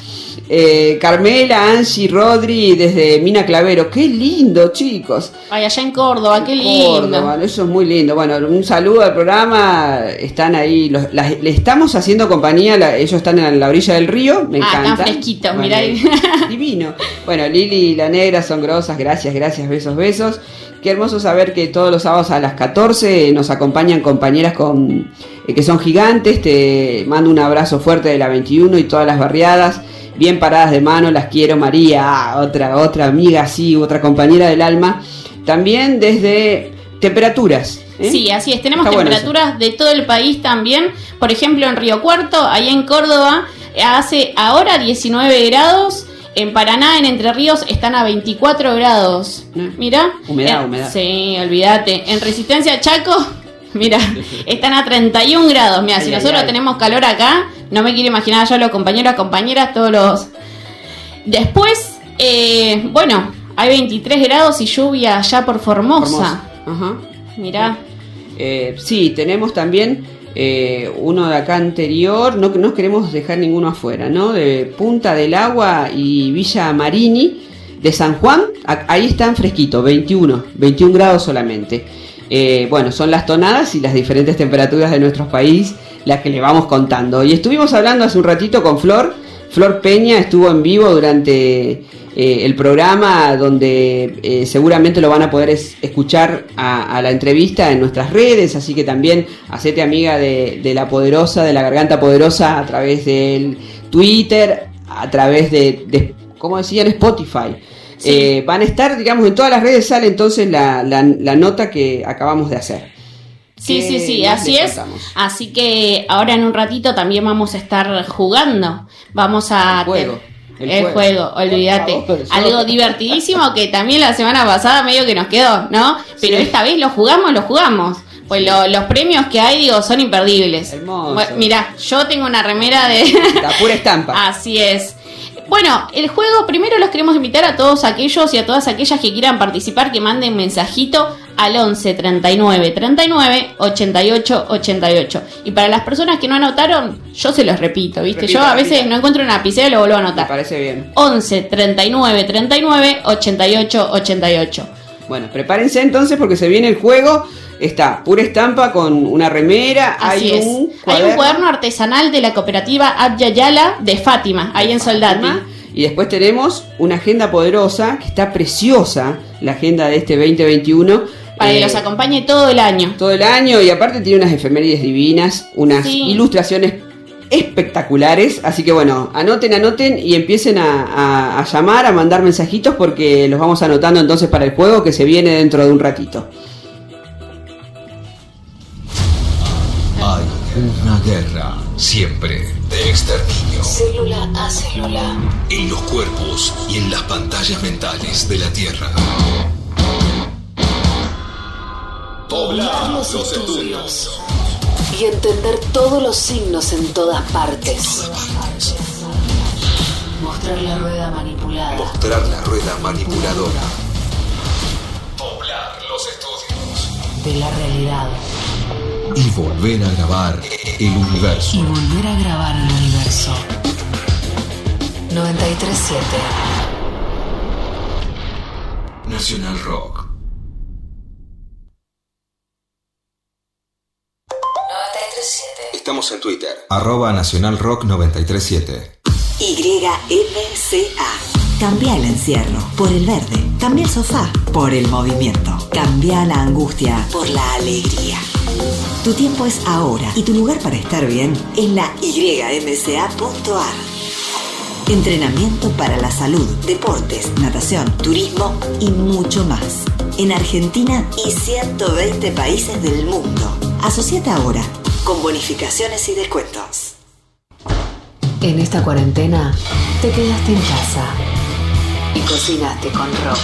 Eh, Carmela, Angie, Rodri, desde Mina Clavero. Qué lindo, chicos. Ay, allá en Córdoba, qué lindo. Córdoba, eso es muy lindo. Bueno, un saludo al programa. Están ahí, los- las- le estamos haciendo compañía. la- ellos están en la orilla del río. Me Ah, encanta. están fresquitos, Bueno, mirá. Divino. Bueno, Lili y la negra son grosas. Gracias, gracias, besos, besos. Qué hermoso saber que todos los sábados a las 14 nos acompañan compañeras con que son gigantes. Te mando un abrazo fuerte de la 21 y todas las barriadas. Bien paradas de mano, las quiero María, Ah, otra, otra amiga así, otra compañera del alma. También desde temperaturas. ¿eh? Sí, así es. Tenemos Está bueno temperaturas de todo el país también. Por ejemplo, en Río Cuarto, ahí en Córdoba, hace ahora 19 grados. En Paraná, en Entre Ríos, están a 24 grados. Mira. Humedad, Eh, humedad. Sí, olvídate. En Resistencia Chaco, mira, están a 31 grados. Mira, si nosotros ay. tenemos calor acá, no me quiero imaginar ya los compañeros, compañeras, todos los... Después, eh, bueno, hay 23 grados y lluvia allá por Formosa. Ajá. Mirá. Eh, sí, tenemos también eh, uno de acá anterior, no, no queremos dejar ninguno afuera, ¿no? De Punta del Agua y Villa Marini, de San Juan, ahí están fresquitos, 21, 21 grados solamente. Eh, bueno, son las tonadas y las diferentes temperaturas de nuestro país las que le vamos contando. Y estuvimos hablando hace un ratito con Flor, Flor Peña estuvo en vivo durante eh, el programa donde eh, seguramente lo van a poder es- escuchar a, la entrevista en nuestras redes, así que también hacete amiga de, la poderosa, de la garganta poderosa a través del Twitter, a través de, de ¿cómo decían? Spotify. Eh, van a estar, digamos, en todas las redes sale entonces la, la- la nota que acabamos de hacer. Sí, ¿Qué sí, sí, más así es. contamos? Así que ahora en un ratito también vamos a estar jugando. Vamos a... El juego, El, el juego, juego. olvídate. Algo divertidísimo que también la semana pasada medio que nos quedó, ¿no? Pero Sí. esta vez lo jugamos, lo jugamos. Pues lo- los premios que hay, digo, son imperdibles. Hermoso. Bueno, mira, yo tengo una remera de... La pura estampa. Así es. Bueno, el juego primero los queremos invitar a todos aquellos y a todas aquellas que quieran participar, que manden mensajito al 11 39 39 88 88. Y para las personas que no anotaron, yo se los repito, ¿viste? Repita, yo a veces repita. no encuentro una lapicera y lo vuelvo a anotar. Me parece bien. 11 39 39 88 88. Bueno, prepárense entonces porque se viene el juego. Está pura estampa con una remera. Así hay es. un Hay un cuaderno artesanal de la cooperativa Abyayala de Fátima, ahí en Soldati. Y después tenemos una agenda poderosa que está preciosa, la agenda de este 2021. Para que Eh, los acompañe todo el año. todo el año y aparte tiene unas efemérides divinas, unas Sí. ilustraciones espectaculares. Así que bueno, anoten, anoten y empiecen a, a- a llamar, a mandar mensajitos porque los vamos anotando entonces para el juego que se viene dentro de un ratito. Una guerra, siempre, de exterminio. Célula a célula. En los cuerpos y en las pantallas mentales de la Tierra. Poblar los estudios. Y entender todos los signos en todas partes. Mostrar la rueda manipulada. Mostrar la rueda manipuladora. Poblar los estudios. de la realidad. Y volver a grabar el universo. Y volver a grabar el universo. 937. Nacional Rock. 937. Estamos en Twitter. Arroba Nacional Rock 937. YMCA. Cambia el encierro por el verde. Cambia el sofá por el movimiento. Cambia la angustia por la alegría. Tu tiempo es ahora y tu lugar para estar bien es la ymca.ar. Entrenamiento para la salud, deportes, natación, turismo y mucho más. En Argentina y 120 países del mundo. Asociate ahora con bonificaciones y descuentos. En esta cuarentena te quedaste en casa y cocinaste con rock.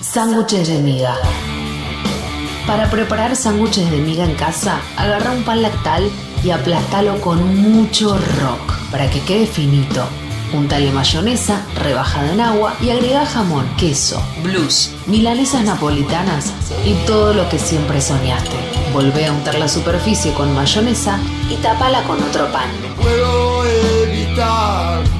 Sándwiches de miga. Para preparar sándwiches de miga en casa, agarra un pan lactal y aplastalo con mucho rock para que quede finito. Untale mayonesa rebajada en agua y agrega jamón, queso, blues, milanesas napolitanas y todo lo que siempre soñaste. Volvé a untar la superficie con mayonesa y tapala con otro pan. puedo evitar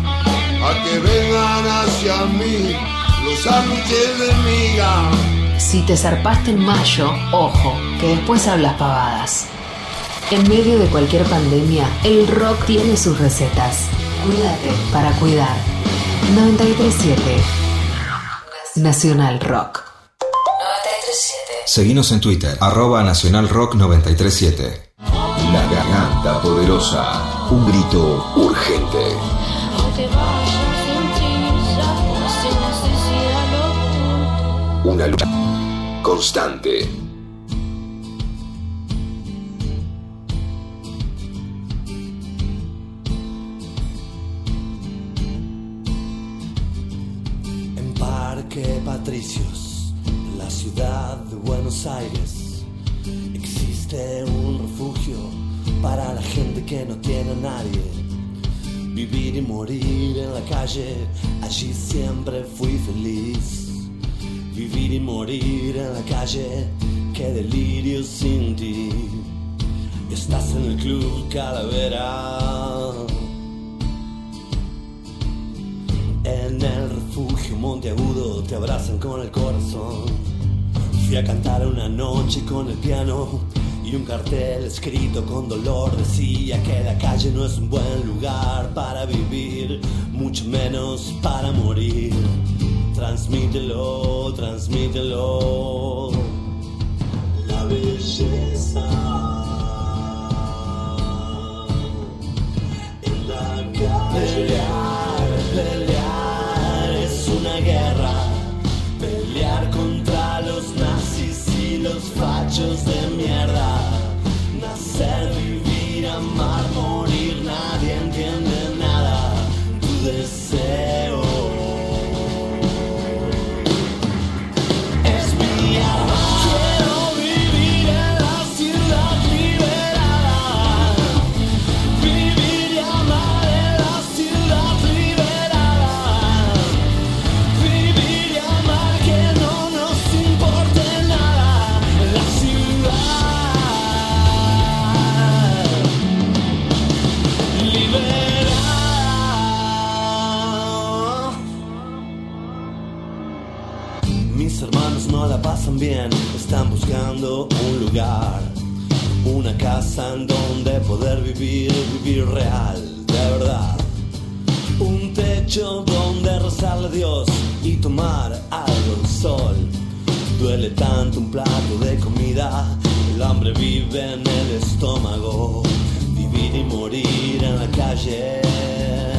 a que vengan hacia mí los sándwiches de miga. Si te zarpaste en mayo, ojo, que después hablas pavadas. En medio de cualquier pandemia, el rock tiene sus recetas. Cuídate para cuidar. 937 Nacional Rock. 937 Seguinos en Twitter. Arroba Nacional Rock 937. La garganta poderosa. Un grito urgente. Una lucha constante. En Parque Patricios, la ciudad de Buenos Aires, existe un refugio para la gente que no tiene a nadie. Vivir y morir en la calle, allí siempre fui feliz. Vivir y morir en la calle, qué delirio sin ti. Estás en el club Calavera. En el refugio Monteagudo te abrazan con el corazón. Fui a cantar una noche con el piano y un cartel escrito con dolor decía que la calle no es un buen lugar para vivir, mucho menos para morir. Transmítelo, transmítelo. La belleza. En la calle. Pelear, pelear es una guerra. Pelear contra los nazis y los fachos de mierda. Están buscando un lugar, una casa en donde poder vivir, vivir real, de verdad. Un techo donde rezarle a Dios y tomar algo de sol. Duele tanto un plato de comida, el hambre vive en el estómago, vivir y morir en la calle.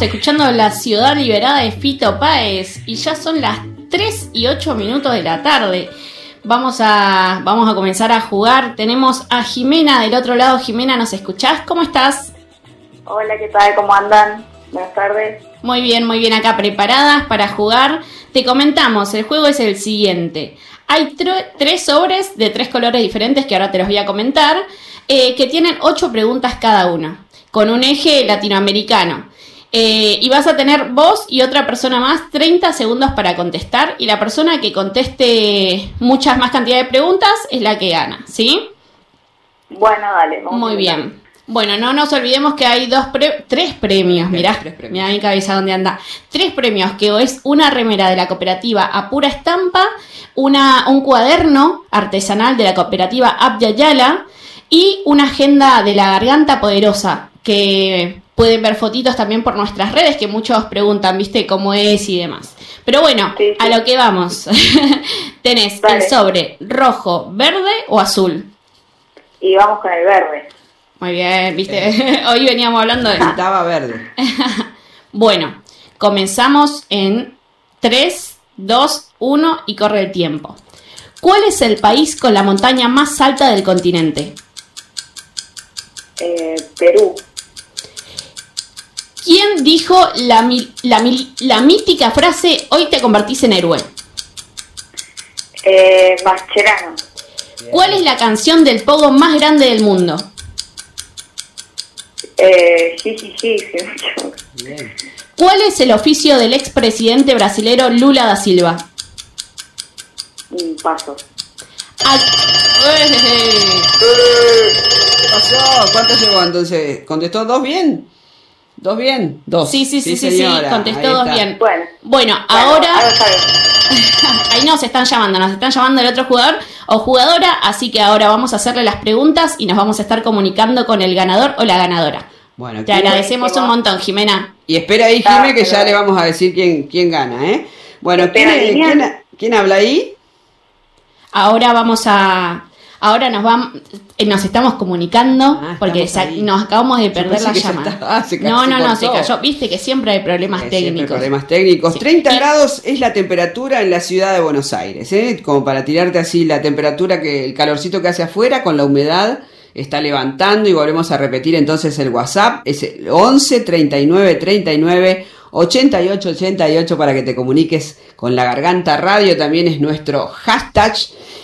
Estamos escuchando La Ciudad Liberada de Fito Páez y ya son las 3 y 8 minutos de la tarde. Vamos a, vamos a comenzar a jugar. Tenemos a Jimena del otro lado. Jimena, ¿nos escuchás? ¿Cómo estás? Hola, ¿qué tal? ¿Cómo andan? Buenas tardes. Muy bien, muy bien acá preparadas para jugar. Te comentamos, el juego es el siguiente. Hay tr- tres sobres de tres colores diferentes que ahora te los voy a comentar, eh, que tienen ocho preguntas cada uno, con un eje latinoamericano. Eh, y vas a tener vos y otra persona más 30 segundos para contestar y la persona que conteste muchas más cantidad de preguntas es la que gana, ¿sí? Bueno, dale. vamos Muy bien. Bueno, no nos olvidemos que hay dos pre- tres premios, mirá, mirá mi cabeza dónde anda. Tres premios, que es una remera de la cooperativa a pura estampa, una, un cuaderno artesanal de la cooperativa Abya Yala y una agenda de la garganta poderosa, que pueden ver fotitos también por nuestras redes, que muchos preguntan, viste, cómo es y demás. Pero bueno, a lo que vamos. Tenés el sobre rojo, verde o azul. Y vamos con el verde. Muy bien, viste, hoy veníamos hablando de... Estaba verde. Bueno, comenzamos en 3, 2, 1 y corre el tiempo. ¿Cuál es el país con la montaña más alta del continente? Eh, Perú. ¿Quién dijo la, mi- la mi- la mítica frase hoy te convertís en héroe? Eh, Mascherano. ¿Cuál es la canción del pogo más grande del mundo? Eh, sí, sí, sí. ¿Cuál es el oficio del expresidente brasilero Lula da Silva? Mm, Paso. Al- ¿Qué pasó? ¿Cuánto llegó entonces? ¿Contestó dos bien? ¿Dos bien? Dos. Sí, sí, sí, sí, sí, contestó dos bien. Bueno, Bueno, ahora. Ahí nos están llamando, nos están llamando el otro jugador o jugadora, así que ahora vamos a hacerle las preguntas y nos vamos a estar comunicando con el ganador o la ganadora. Bueno, Te ¿quién- agradecemos un montón, Jimena. Y espera ahí, Ah, Jimé, que ya le vamos a decir quién, quién gana, ¿eh? Bueno, ¿quién, Espera, línea. quién- quién habla ahí? Ahora vamos a, Ahora nos van, eh, nos estamos comunicando porque Ah, estamos ahí. nos acabamos de perder la llamada. ah, no, no, no, se cayó. Viste que siempre hay problemas Siempre técnicos. problemas técnicos. 30 grados es la temperatura en la ciudad de Buenos Aires, ¿eh? Como para tirarte así la temperatura que el calorcito que hace afuera con la humedad está levantando y volvemos a repetir entonces el WhatsApp es el 11 39 39 88 88 para que te comuniques con la Garganta Radio también es nuestro hashtag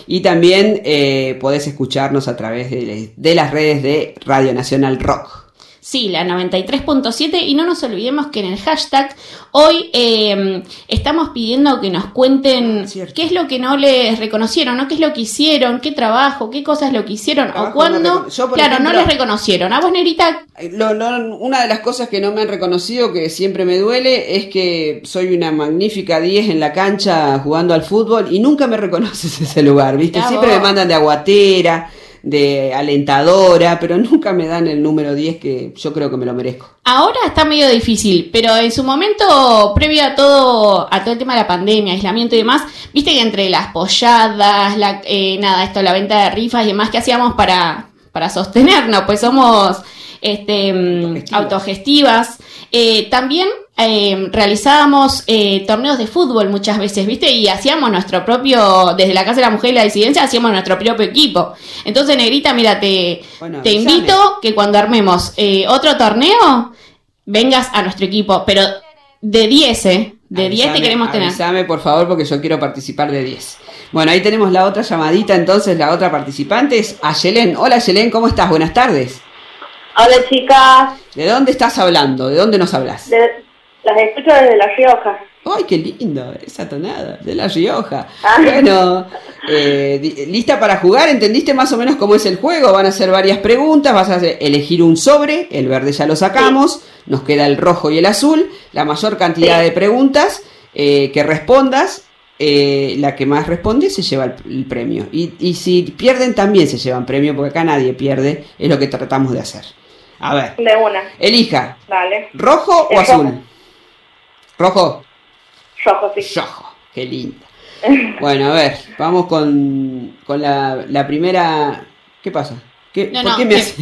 y también eh, podés escucharnos a través de las redes de Radio Nacional Rock. Sí, la 93.7 y no nos olvidemos que en el hashtag hoy eh, estamos pidiendo que nos cuenten qué es lo que no les reconocieron, ¿no? ¿Qué es lo que hicieron? ¿Qué trabajo? ¿Qué cosas lo que hicieron? ¿O cuándo? no yo, claro, no les reconocieron. ¿A vos, Nerita? Lo- lo- una de las cosas que no me han reconocido, que siempre me duele, es que soy una magnífica 10 en la cancha jugando al fútbol y nunca me reconoces ese lugar, ¿viste? Mirá Siempre vos. me mandan de aguatera, de alentadora, pero nunca me dan el número 10 que yo creo que me lo merezco. Ahora está medio difícil, pero en su momento, previo a todo, a todo el tema de la pandemia, aislamiento y demás, viste que entre las polladas, la, eh, nada, esto, la venta de rifas y demás que hacíamos para, para sostenernos, pues somos este, mm, autogestivas. Eh, también eh, realizábamos eh, torneos de fútbol muchas veces, ¿viste? Y hacíamos nuestro propio, desde la Casa de la Mujer y la Disidencia, hacíamos nuestro propio equipo. Entonces, Negrita, mira, te, Bueno, te avísame. invito que cuando armemos otro torneo, vengas a nuestro equipo, pero de 10, ¿eh? De 10 te queremos tener. avísame, por favor, porque yo quiero participar de 10. Bueno, ahí tenemos la otra llamadita, entonces, la otra participante es Ayelén. Hola, Ayelén, ¿cómo estás? Buenas tardes. Hola chicas, ¿De dónde estás hablando? ¿De dónde nos hablas? de- las escucho desde La Rioja. ¡Ay, qué lindo! Esa tonada, de La Rioja. Ah. Bueno, eh, ¿lista para jugar? ¿Entendiste más o menos cómo es el juego? Van a hacer varias preguntas, vas a elegir un sobre, el verde ya lo sacamos, nos queda el rojo y el azul, la mayor cantidad de preguntas eh, que respondas, eh, la que más responde se lleva el, el premio. Y, y si pierden también se llevan premio, porque acá nadie pierde, es lo que tratamos de hacer. A ver, De una. elija, Dale. ¿rojo o azul? rojo. ¿Rojo? Rojo, sí. Rojo, qué linda. Bueno, a ver, vamos con, con la, la primera. ¿Qué pasa? ¿Qué, No, ¿Por no, qué me hace?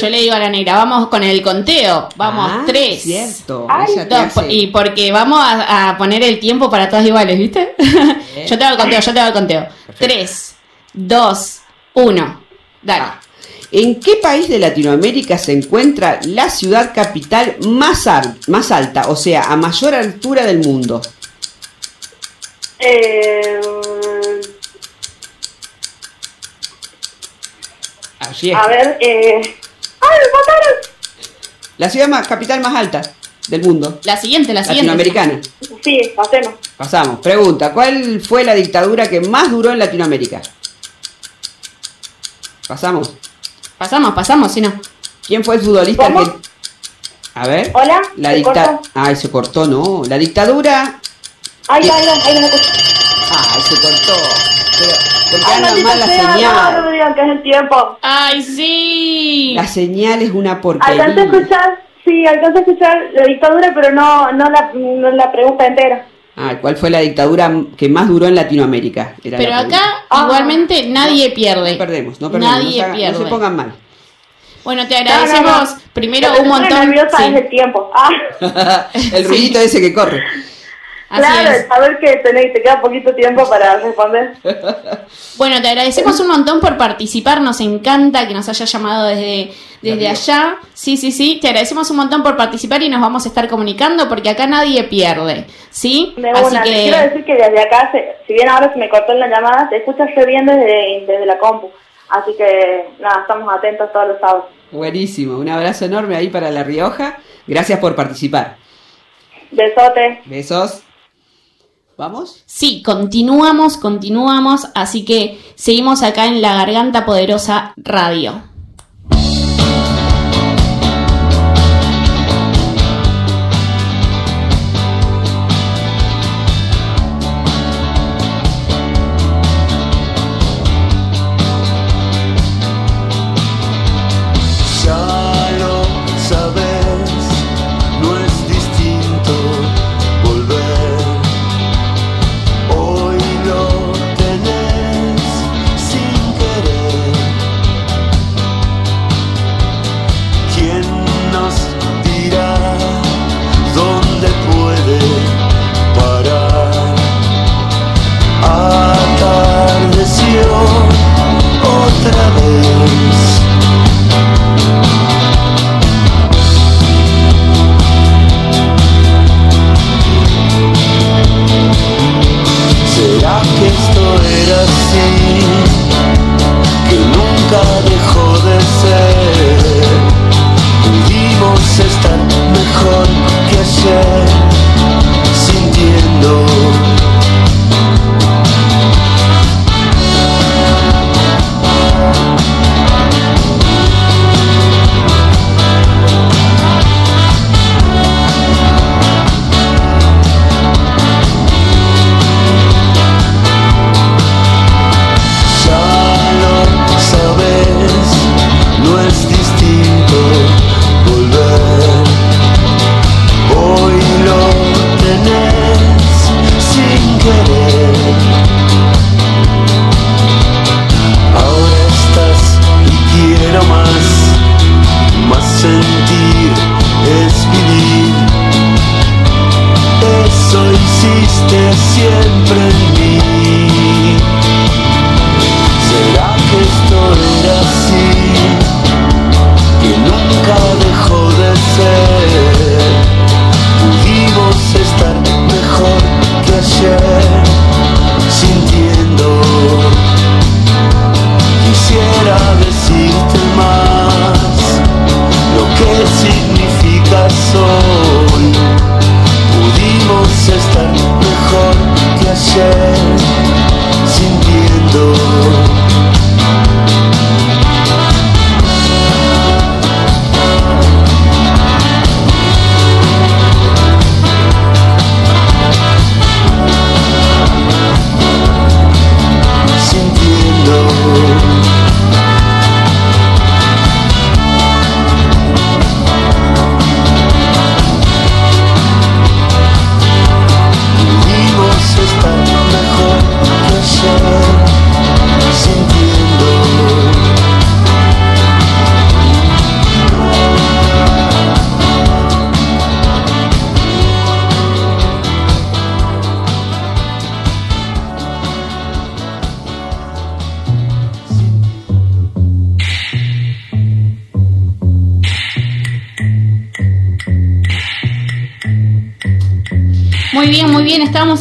yo le digo a la negra, vamos con el conteo, vamos, Ah, tres. cierto, Ay, dos, hace- Y porque vamos a, a poner el tiempo para todas iguales, ¿viste? yo te hago el conteo, yo te hago el conteo. Tres, dos, uno. Dale. Ah. ¿En qué país de Latinoamérica se encuentra la ciudad capital más, al- más alta, o sea, a mayor altura del mundo? Eh, Así es. a ver, eh... ¡Ay, me mataron! La ciudad más, capital más alta del mundo. La siguiente, la siguiente. Latinoamericana. Sí, pasemos. Pasamos. Pregunta, ¿cuál fue la dictadura que más duró en Latinoamérica? Pasamos. Pasamos, pasamos, si no. ¿Quién fue el futbolista ¿Cómo? argentino? A ver. Hola, La ¿se dicta... cortó? Ay, se cortó, no. La dictadura... Ay, ay, ay, ay, no me. Ay, se cortó. Pero, porque Ay, anda mal la sea, señal. no me digan que es el tiempo. ¡Ay, sí! La señal es una Alcancé a porquería. escuchar, sí, alcancé a escuchar la dictadura, pero no, no, la, no la pregunta entera. Ah, ¿cuál fue la dictadura que más duró en Latinoamérica? Era Pero la acá pregunta. igualmente nadie pierde. No perdemos, no perdemos. Nadie no, se pierde. no se pongan mal. Bueno, te agradecemos No, no, no. primero un montón. nerviosa sí. es el tiempo. Ah, El ruidito ese que corre. Así claro, es. saber que tenés, te queda poquito tiempo para responder. Bueno, te agradecemos un montón por participar, nos encanta que nos hayas llamado desde, desde allá. Sí, sí, sí, te agradecemos un montón por participar y nos vamos a estar comunicando porque acá nadie pierde, ¿sí? De Así una, te que quiero decir que desde acá, se- si bien ahora se me cortó en la llamada, te escuchas re bien desde, desde la compu. Así que, nada, estamos atentos todos los sábados. Buenísimo. Un abrazo enorme ahí para La Rioja. Gracias por participar. Besote. Besos. ¿Vamos? sí, continuamos, continuamos, así que seguimos acá en La Garganta Poderosa Radio.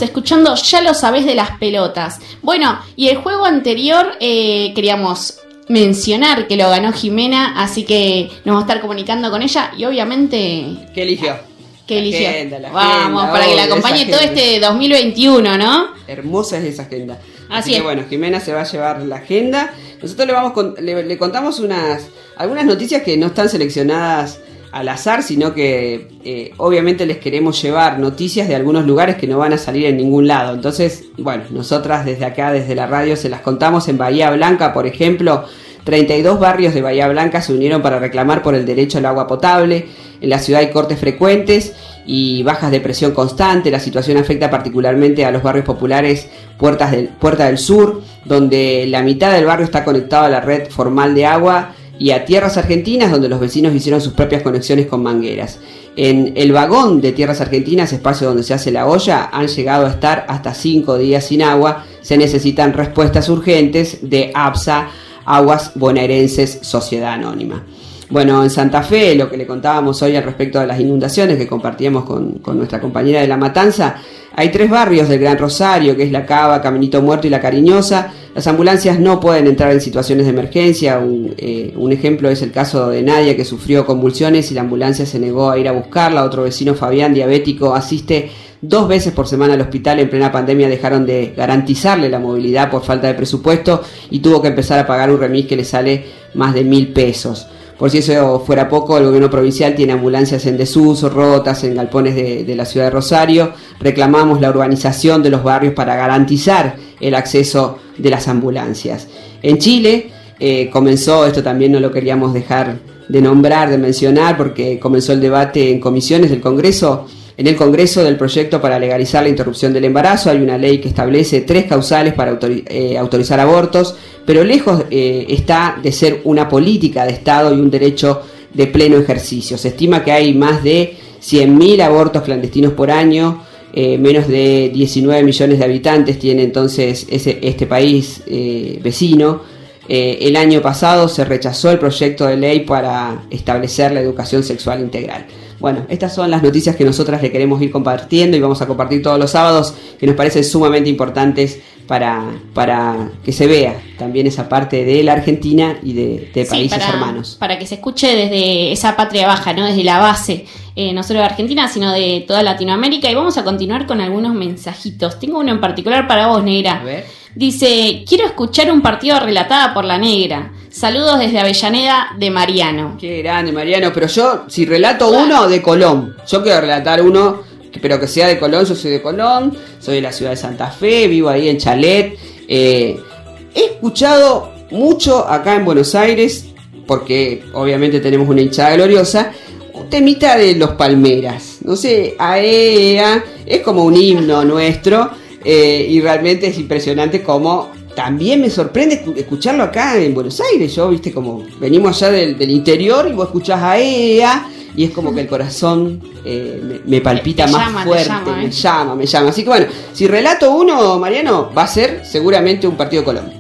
Escuchando Ya lo sabés de las pelotas. Bueno, y el juego anterior eh, queríamos mencionar que lo ganó Jimena, así que nos vamos a estar comunicando con ella y obviamente ¿Qué eligió? que La eligió. agenda, la Vamos, agenda, para que la acompañe todo agenda. este 2021, ¿no? Hermosa es esa agenda. Así que es. bueno, Jimena se va a llevar la agenda. Nosotros le vamos con- le, le contamos unas algunas noticias que no están seleccionadas al azar, sino que eh, obviamente les queremos llevar noticias de algunos lugares que no van a salir en ningún lado. Entonces, bueno, nosotras desde acá, desde la radio, se las contamos en Bahía Blanca, por ejemplo. 32 barrios de Bahía Blanca se unieron para reclamar por el derecho al agua potable. En la ciudad hay cortes frecuentes y bajas de presión constante. La situación afecta particularmente a los barrios populares Puertas del, Puerta del Sur, donde la mitad del barrio está conectado a la red formal de agua, y a Tierras Argentinas, donde los vecinos hicieron sus propias conexiones con mangueras. En el vagón de Tierras Argentinas, espacio donde se hace la olla, han llegado a estar hasta 5 días sin agua. Se necesitan respuestas urgentes de APSA, Aguas Bonaerenses Sociedad Anónima. Bueno, en Santa Fe, lo que le contábamos hoy al respecto de las inundaciones que compartíamos con, con nuestra compañera de La Matanza, hay tres barrios del Gran Rosario, que es La Cava, Caminito Muerto y La Cariñosa. Las ambulancias no pueden entrar en situaciones de emergencia. Un, eh, un ejemplo es el caso de Nadia, que sufrió convulsiones y la ambulancia se negó a ir a buscarla. Otro vecino, Fabián, diabético, asiste dos veces por semana al hospital. En plena pandemia dejaron de garantizarle la movilidad por falta de presupuesto y tuvo que empezar a pagar un remis que le sale más de mil pesos. Por si eso fuera poco, el gobierno provincial tiene ambulancias en desuso, rotas, en galpones de, la ciudad de Rosario. Reclamamos la urbanización de los barrios para garantizar el acceso de las ambulancias. En Chile eh, comenzó, esto también no lo queríamos dejar de nombrar, de mencionar, porque comenzó el debate en comisiones del Congreso. En el Congreso del proyecto para legalizar la interrupción del embarazo hay una ley que establece tres causales para eh, autorizar abortos, pero lejos eh, está de ser una política de Estado y un derecho de pleno ejercicio. Se estima que hay más de 100.000 abortos clandestinos por año, eh, menos de 19 millones de habitantes tiene entonces este país vecino. El año pasado se rechazó el proyecto de ley para establecer la educación sexual integral. Bueno, estas son las noticias que nosotras le queremos ir compartiendo y vamos a compartir todos los sábados que nos parecen sumamente importantes para, para que se vea también esa parte de la Argentina y de, de Sí, países para, hermanos. Para que se escuche desde esa patria baja, ¿no? Desde la base, eh, no solo de Argentina, sino de toda Latinoamérica. Y vamos a continuar con algunos mensajitos. Tengo uno en particular para vos, Negra. Dice, quiero escuchar un partido relatada por la Negra. Saludos desde Avellaneda de Mariano. Qué grande, Mariano. Pero yo, si relato uno, de Colón. Yo quiero relatar uno, pero que sea de Colón. Yo soy de Colón, soy de la ciudad de Santa Fe, vivo ahí en Chalet. Eh, he escuchado mucho acá en Buenos Aires, porque obviamente tenemos una hinchada gloriosa, un temita de los Palmeras. No sé, AEA, es como un himno nuestro. Eh, y realmente es impresionante cómo también me sorprende escu- escucharlo acá en Buenos Aires. Yo, viste, como venimos allá del, del interior y vos escuchás a ella y es como que el corazón eh, me, me palpita Te más llama, fuerte, llama, me ¿eh? llama, me llama. Así que bueno, si relato uno, Mariano, va a ser seguramente un partido Colombia.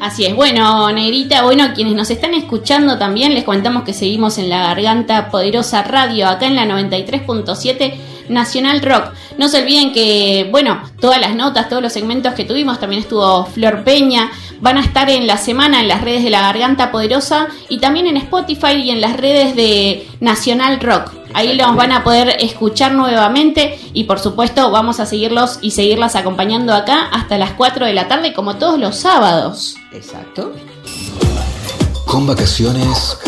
Así es, bueno, Negrita, bueno, quienes nos están escuchando también, les contamos que seguimos en la Garganta Poderosa Radio, acá en la 93.7 Nacional Rock. No se olviden que, bueno, todas las notas, todos los segmentos que tuvimos, también estuvo Flor Peña, van a estar en la semana en las redes de la Garganta Poderosa y también en Spotify y en las redes de Nacional Rock. Ahí los van a poder escuchar nuevamente y por supuesto vamos a seguirlos y seguirlas acompañando acá hasta las 4 de la tarde como todos los sábados. Exacto. Con vacaciones.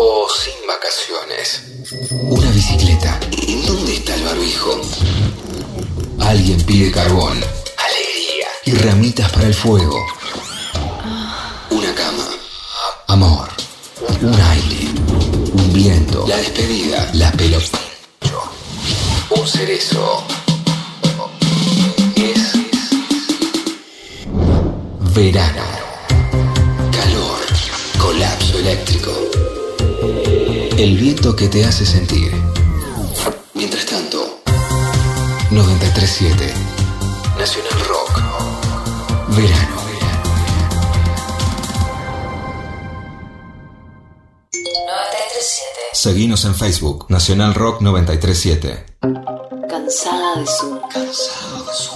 O sin vacaciones. Una bicicleta. ¿En dónde está el barbijo? Alguien pide carbón. Alegría. Y ramitas para el fuego. Una cama. Amor. Un aire. Un viento. La despedida. La pelota. Un cerezo. Es verano. Calor. Colapso eléctrico. El viento que te hace sentir. Mientras tanto, 937 Nacional Rock. Verano. Seguinos en Facebook, Nacional Rock 937. Cansada de Zoom.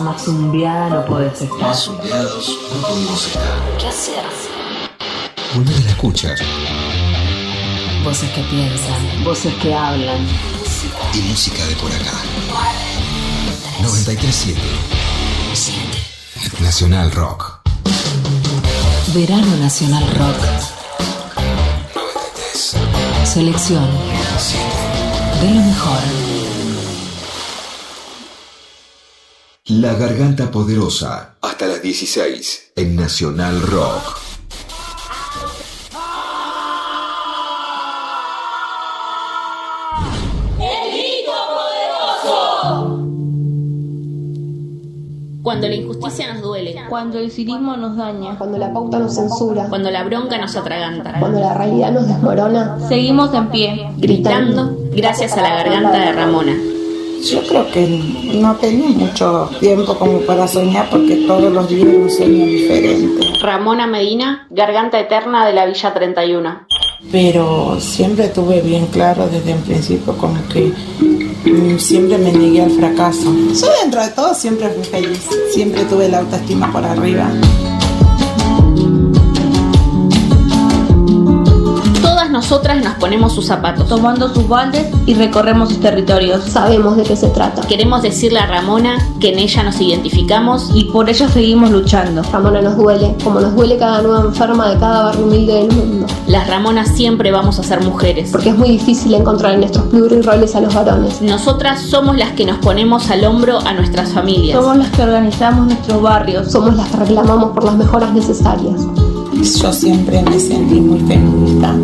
Más zumbiada no podés estar. Zumbiados no podemos estar. ¿Qué hacer? Volver a la escucha. Voces que piensan, voces que hablan. Y música de por acá. 937 Nacional Rock. Verano Nacional Rock. 93 Selección de lo mejor. La Garganta Poderosa. Hasta las 16 en Nacional Rock. Cuando la injusticia nos duele. Cuando el cinismo nos daña. Cuando la pauta nos censura. Cuando la bronca nos atraganta. Cuando la realidad nos desmorona. Seguimos en pie. Gritando gracias a la garganta de Ramona. Yo creo que no tenía mucho tiempo como para soñar porque todos los días un sueño diferente. Ramona Medina, garganta eterna de la Villa 31. Pero siempre tuve bien claro desde un principio como que mm, siempre me negué al fracaso. Yo dentro de todo siempre fui feliz, siempre tuve la autoestima por arriba. Nosotras nos ponemos sus zapatos. Tomando sus baldes y recorremos sus territorios. Sabemos de qué se trata. Queremos decirle a Ramona que en ella nos identificamos Y por ello seguimos luchando. Ramona nos duele, como nos duele cada nueva enferma de cada barrio humilde del mundo. las Ramonas siempre vamos a ser mujeres. Porque es muy difícil encontrar en estos pluriroles a los varones. Nosotras somos las que nos ponemos al hombro a nuestras familias. Somos las que organizamos nuestros barrios. Somos las que reclamamos por las mejoras necesarias. Yo siempre me sentí muy feminista.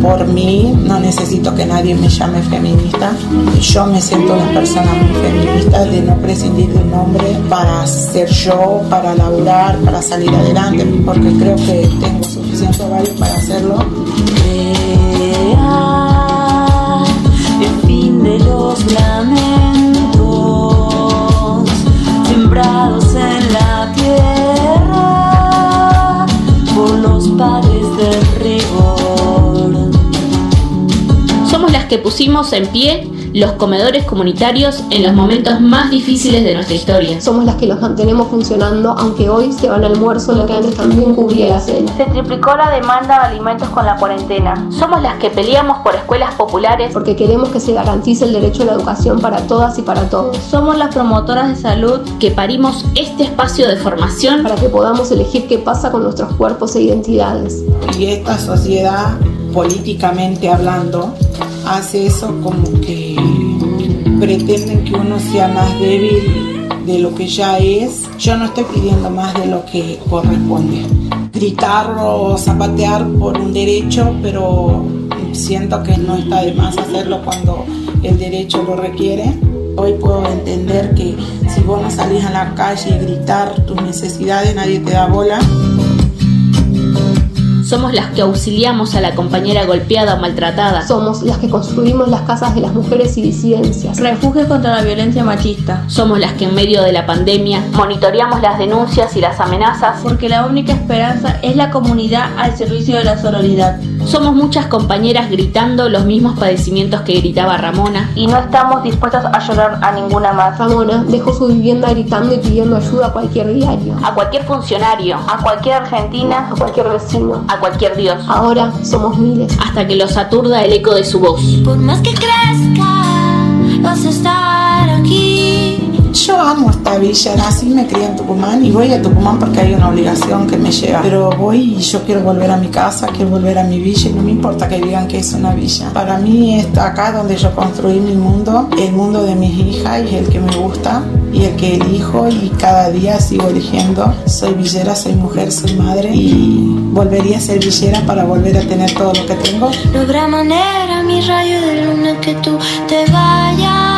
Por mí no necesito que nadie me llame feminista. Yo me siento una persona muy feminista de no prescindir de un hombre para ser yo, para laburar, para salir adelante, porque creo que tengo suficiente valor para hacerlo. el fin de los lamentos sembrados en la tierra Somos las que pusimos en pie los comedores comunitarios en los momentos más difíciles de nuestra historia. Somos las que los mantenemos funcionando, aunque hoy se van al almuerzo lo que antes también cubría la cena. Se triplicó la demanda de alimentos con la cuarentena. Somos las que peleamos por escuelas populares Porque queremos que se garantice el derecho a la educación para todas y para todos. Somos las promotoras de salud que parimos este espacio de formación Para que podamos elegir qué pasa con nuestros cuerpos e identidades. Y esta sociedad, políticamente hablando, hace eso como que pretenden que uno sea más débil de lo que ya es. Yo no estoy pidiendo más de lo que corresponde. Gritar o zapatear por un derecho, pero siento que no está de más hacerlo cuando el derecho lo requiere. Hoy puedo entender que si vos no salís a la calle y gritar tus necesidades, nadie te da bola. Somos las que auxiliamos a la compañera golpeada o maltratada. Somos las que construimos las casas de las mujeres y disidencias. Refugio contra la violencia machista. Somos las que en medio de la pandemia monitoreamos las denuncias y las amenazas. Porque la única esperanza es la comunidad al servicio de la sororidad. Somos muchas compañeras gritando los mismos padecimientos que gritaba Ramona. Y no estamos dispuestas a llorar a ninguna más. Ramona dejó su vivienda gritando y pidiendo ayuda a cualquier diario. A cualquier funcionario. A cualquier argentina. A cualquier vecino. A cualquier dios. Ahora somos miles. Hasta que los aturda el eco de su voz. Por más que crezca. Yo amo esta villa, y me crié en Tucumán y voy a Tucumán porque hay una obligación que me lleva. Pero voy y yo quiero volver a mi casa, quiero volver a mi villa y no me importa que digan que es una villa. Para mí está acá donde yo construí mi mundo, el mundo de mis hijas y el que me gusta y el que elijo y cada día sigo eligiendo. Soy villera, soy mujer, soy madre y volvería a ser villera para volver a tener todo lo que tengo. No habrá manera, mi rayo de luna, que tú te vayas.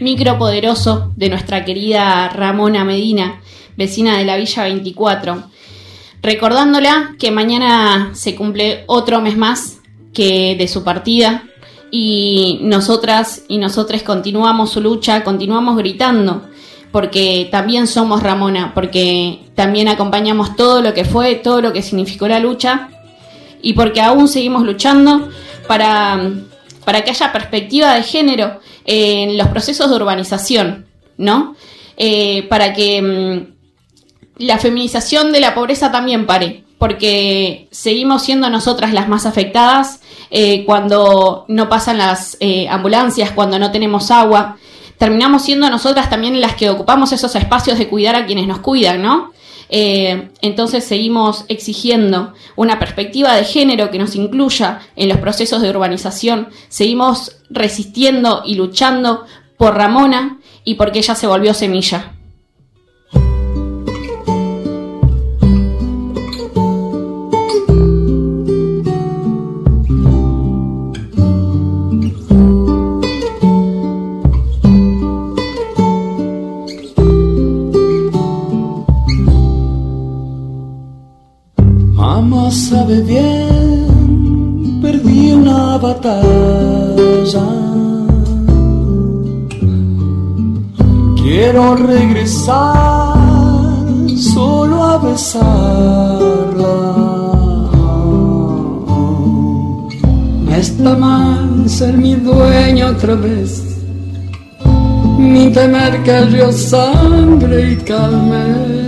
Micropoderoso de nuestra querida Ramona Medina, vecina de la Villa 24. Recordándola que mañana se cumple otro mes más que de su partida y nosotras y nosotros continuamos su lucha, continuamos gritando, porque también somos Ramona, porque también acompañamos todo lo que fue, todo lo que significó la lucha y porque aún seguimos luchando para, para que haya perspectiva de género en los procesos de urbanización, ¿no? Eh, para que mm, la feminización de la pobreza también pare, porque seguimos siendo nosotras las más afectadas eh, cuando no pasan las eh, ambulancias, cuando no tenemos agua. Terminamos siendo nosotras también las que ocupamos esos espacios de cuidar a quienes nos cuidan, ¿no? Eh, entonces seguimos exigiendo una perspectiva de género que nos incluya en los procesos de urbanización. Seguimos resistiendo y luchando por Ramona y porque ella se volvió semilla. Quiero regresar solo a besarla. Está mal ser mi dueño otra vez, ni temer que el río sangre y calme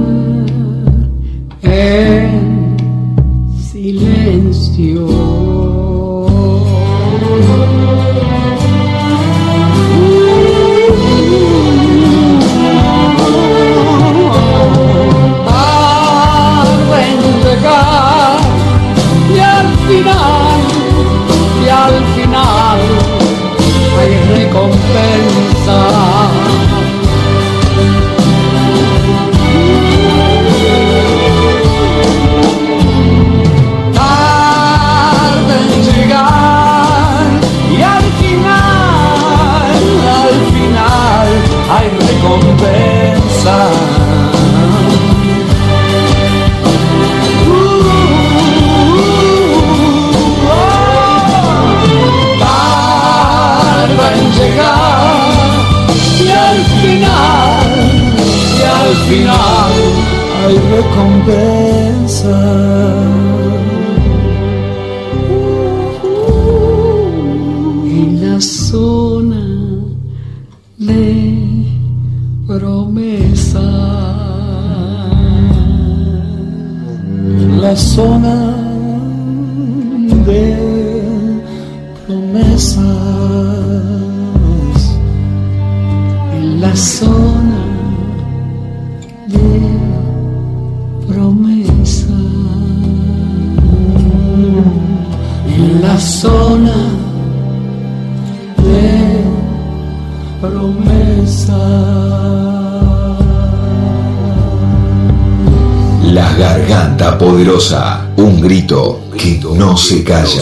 un grito que no se calla.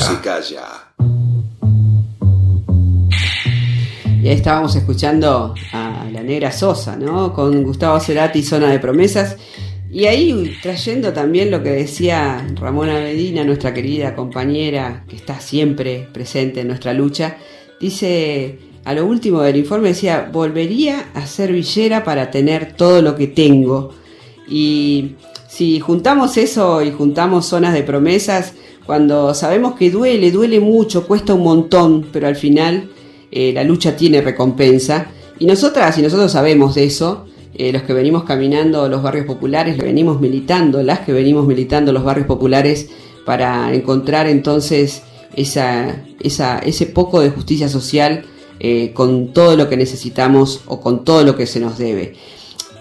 Y ahí estábamos escuchando a la negra Sosa, ¿no? Con Gustavo Cerati, Zona de Promesas. Y ahí trayendo también lo que decía Ramona Medina, nuestra querida compañera, que está siempre presente en nuestra lucha, dice, a lo último del informe decía, volvería a ser villera para tener todo lo que tengo. Y si juntamos eso y juntamos zonas de promesas, cuando sabemos que duele, duele mucho, cuesta un montón, pero al final eh, la lucha tiene recompensa. Y nosotras y nosotros sabemos de eso, eh, los que venimos caminando los barrios populares, los que venimos militando, las que venimos militando los barrios populares para encontrar entonces ese poco de justicia social eh, con todo lo que necesitamos o con todo lo que se nos debe.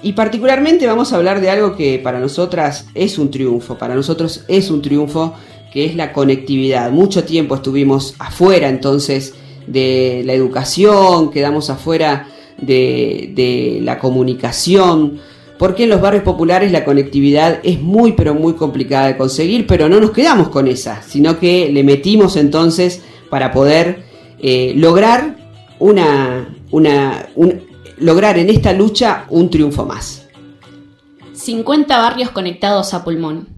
Y particularmente vamos a hablar de algo que para nosotras es un triunfo, para nosotros es un triunfo, que es la conectividad. Mucho tiempo estuvimos afuera entonces de la educación, quedamos afuera de, de la comunicación, porque en los barrios populares la conectividad es muy pero muy complicada de conseguir, pero no nos quedamos con esa, sino que le metimos entonces para poder eh, lograr una, una, un- lograr en esta lucha un triunfo más. 50 barrios conectados a pulmón.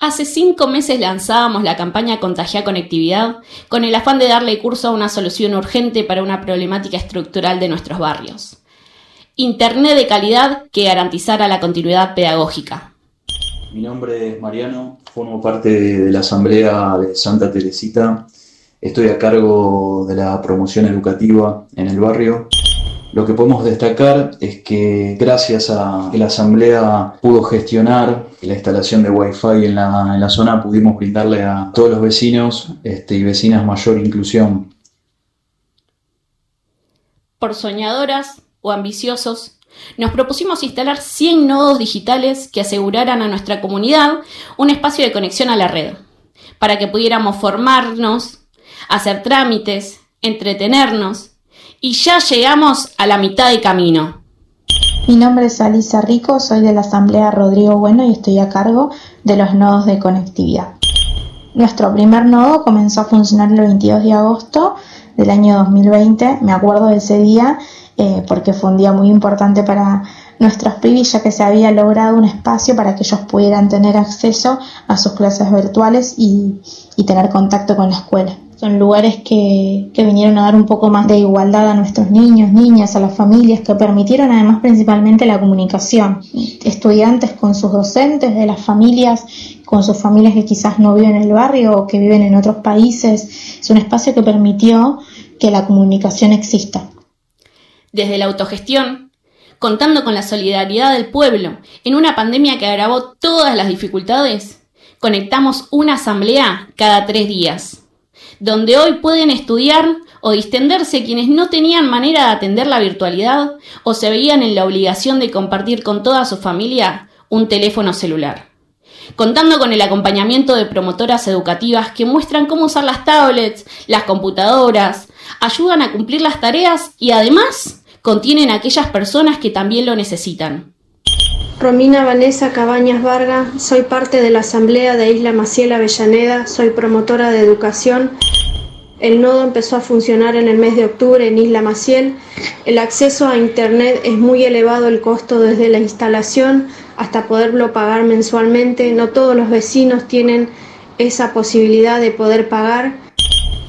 Hace cinco meses lanzábamos la campaña Contagia Conectividad con el afán de darle curso a una solución urgente para una problemática estructural de nuestros barrios. Internet de calidad que garantizara la continuidad pedagógica. Mi nombre es Mariano, formo parte de la Asamblea de Santa Teresita. Estoy a cargo de la promoción educativa en el barrio. Lo que podemos destacar es que gracias a que la Asamblea pudo gestionar la instalación de Wi-Fi en la, en la zona, pudimos brindarle a todos los vecinos este, y vecinas mayor inclusión. Por soñadoras o ambiciosos, nos propusimos instalar 100 nodos digitales que aseguraran a nuestra comunidad un espacio de conexión a la red, para que pudiéramos formarnos, hacer trámites, entretenernos, y ya llegamos a la mitad de camino. Mi nombre es Alisa Rico, soy de la Asamblea Rodrigo Bueno y estoy a cargo de los nodos de conectividad. Nuestro primer nodo comenzó a funcionar el 22 de agosto del año 2020. Me acuerdo de ese día eh, porque fue un día muy importante para nuestros pibis ya que se había logrado un espacio para que ellos pudieran tener acceso a sus clases virtuales y, y tener contacto con la escuela. Son lugares que, que vinieron a dar un poco más de igualdad a nuestros niños, niñas, a las familias, que permitieron además principalmente la comunicación. Estudiantes con sus docentes, de las familias con sus familias que quizás no viven en el barrio o que viven en otros países. Es un espacio que permitió que la comunicación exista. Desde la autogestión, contando con la solidaridad del pueblo en una pandemia que agravó todas las dificultades, conectamos una asamblea cada tres días donde hoy pueden estudiar o distenderse quienes no tenían manera de atender la virtualidad o se veían en la obligación de compartir con toda su familia un teléfono celular. Contando con el acompañamiento de promotoras educativas que muestran cómo usar las tablets, las computadoras, ayudan a cumplir las tareas y además contienen a aquellas personas que también lo necesitan. Romina Vanessa Cabañas Varga, soy parte de la Asamblea de Isla Maciel Avellaneda, soy promotora de educación. El nodo empezó a funcionar en el mes de octubre en Isla Maciel. El acceso a Internet es muy elevado el costo desde la instalación hasta poderlo pagar mensualmente. No todos los vecinos tienen esa posibilidad de poder pagar.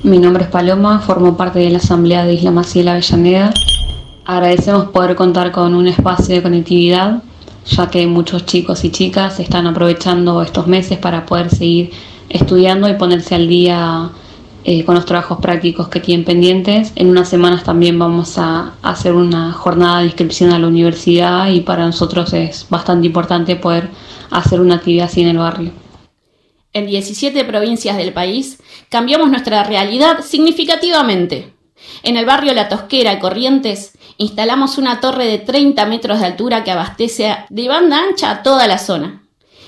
Mi nombre es Paloma, formo parte de la Asamblea de Isla Maciel Avellaneda. Agradecemos poder contar con un espacio de conectividad ya que muchos chicos y chicas están aprovechando estos meses para poder seguir estudiando y ponerse al día eh, con los trabajos prácticos que tienen pendientes. En unas semanas también vamos a hacer una jornada de inscripción a la universidad y para nosotros es bastante importante poder hacer una actividad así en el barrio. En 17 provincias del país cambiamos nuestra realidad significativamente. En el barrio La Tosquera, Corrientes, instalamos una torre de 30 metros de altura que abastece de banda ancha a toda la zona.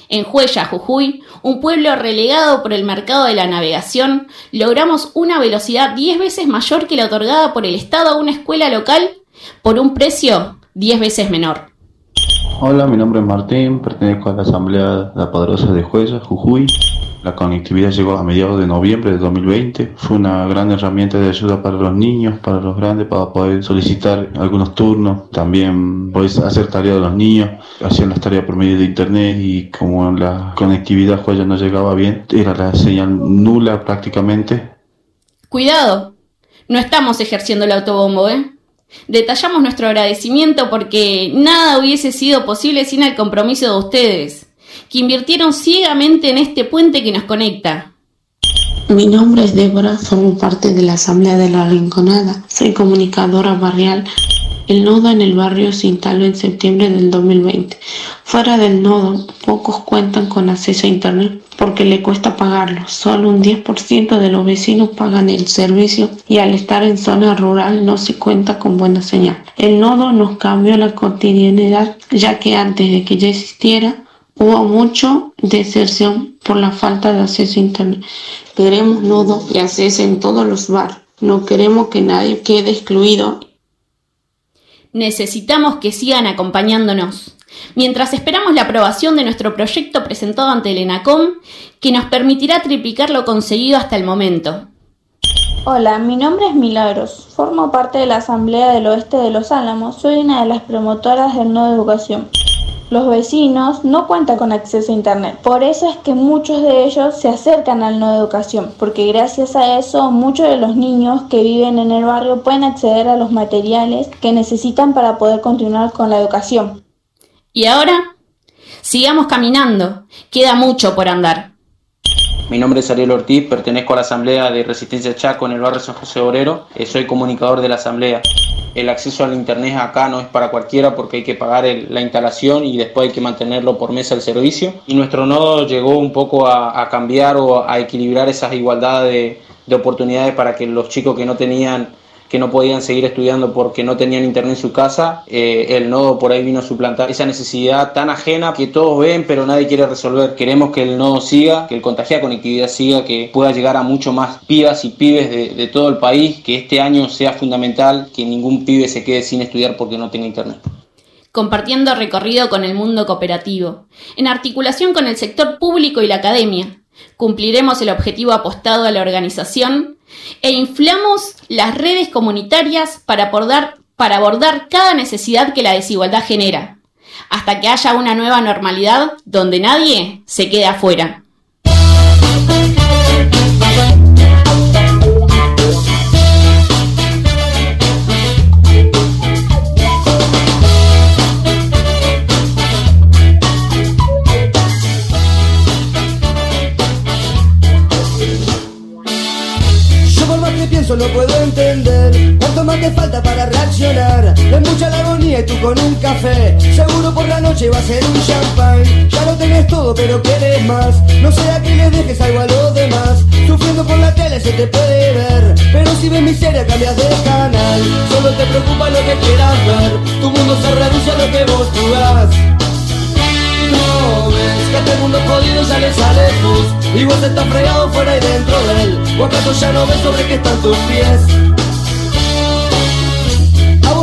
En Juella, Jujuy, un pueblo relegado por el mercado de la navegación, logramos una velocidad 10 veces mayor que la otorgada por el Estado a una escuela local por un precio 10 veces menor. Hola, mi nombre es Martín, pertenezco a la Asamblea de Padrosa de Jueza, Jujuy. La conectividad llegó a mediados de noviembre de 2020. Fue una gran herramienta de ayuda para los niños, para los grandes, para poder solicitar algunos turnos. También podés hacer tareas de los niños. Hacían las tareas por medio de internet y como la conectividad Jueza no llegaba bien, era la señal nula prácticamente. Cuidado, no estamos ejerciendo el autobombo, ¿eh? Detallamos nuestro agradecimiento porque nada hubiese sido posible sin el compromiso de ustedes, que invirtieron ciegamente en este puente que nos conecta. Mi nombre es Débora, formo parte de la Asamblea de la Rinconada, soy comunicadora barrial. El nodo en el barrio se instaló en septiembre del 2020. Fuera del nodo, pocos cuentan con acceso a Internet porque le cuesta pagarlo. Solo un 10% de los vecinos pagan el servicio y al estar en zona rural no se cuenta con buena señal. El nodo nos cambió la cotidianidad ya que antes de que ya existiera hubo mucho deserción por la falta de acceso a Internet. Queremos nodo y acceso en todos los barrios. No queremos que nadie quede excluido Necesitamos que sigan acompañándonos. Mientras esperamos la aprobación de nuestro proyecto presentado ante el ENACOM, que nos permitirá triplicar lo conseguido hasta el momento. Hola, mi nombre es Milagros. Formo parte de la Asamblea del Oeste de Los Álamos. Soy una de las promotoras del Nodo Educación. Los vecinos no cuentan con acceso a Internet. Por eso es que muchos de ellos se acercan al Nodo Educación, porque gracias a eso muchos de los niños que viven en el barrio pueden acceder a los materiales que necesitan para poder continuar con la educación. ¿Y ahora? Sigamos caminando. Queda mucho por andar. Mi nombre es Ariel Ortiz, pertenezco a la Asamblea de Resistencia Chaco en el barrio San José Obrero. Eh, soy comunicador de la Asamblea. El acceso al Internet acá no es para cualquiera porque hay que pagar el- la instalación y después hay que mantenerlo por mesa el servicio. Y nuestro nodo llegó un poco a, a cambiar o a equilibrar esas igualdades de, de oportunidades para que los chicos que no tenían que no podían seguir estudiando porque no tenían internet en su casa, eh, el nodo por ahí vino a suplantar esa necesidad tan ajena que todos ven pero nadie quiere resolver. Queremos que el nodo siga, que el contagiar conectividad siga, que pueda llegar a mucho más pibas y pibes de, de todo el país, que este año sea fundamental que ningún pibe se quede sin estudiar porque no tenga internet. compartiendo recorrido con el mundo cooperativo, en articulación con el sector público y la academia. Cumpliremos el objetivo apostado a la organización e inflamos las redes comunitarias para abordar, cada necesidad que la desigualdad genera, hasta que haya una nueva normalidad donde nadie se quede afuera. No puedo entender Cuánto más te falta para reaccionar. Es mucha la agonía y tú con un café. Seguro por la noche va a ser un champán. Ya lo tenés todo pero querés más. No sea que le dejes algo a los demás. Sufriendo por la tele se te puede ver. Pero si ves miseria cambias de canal. Solo te preocupa lo que quieras ver. Tu mundo se reduce a lo que vos jugás no ves que el mundo jodido ya le sale pus Y vos estás fregado fuera y dentro de él. ¿O acaso ya no ves sobre qué están tus pies?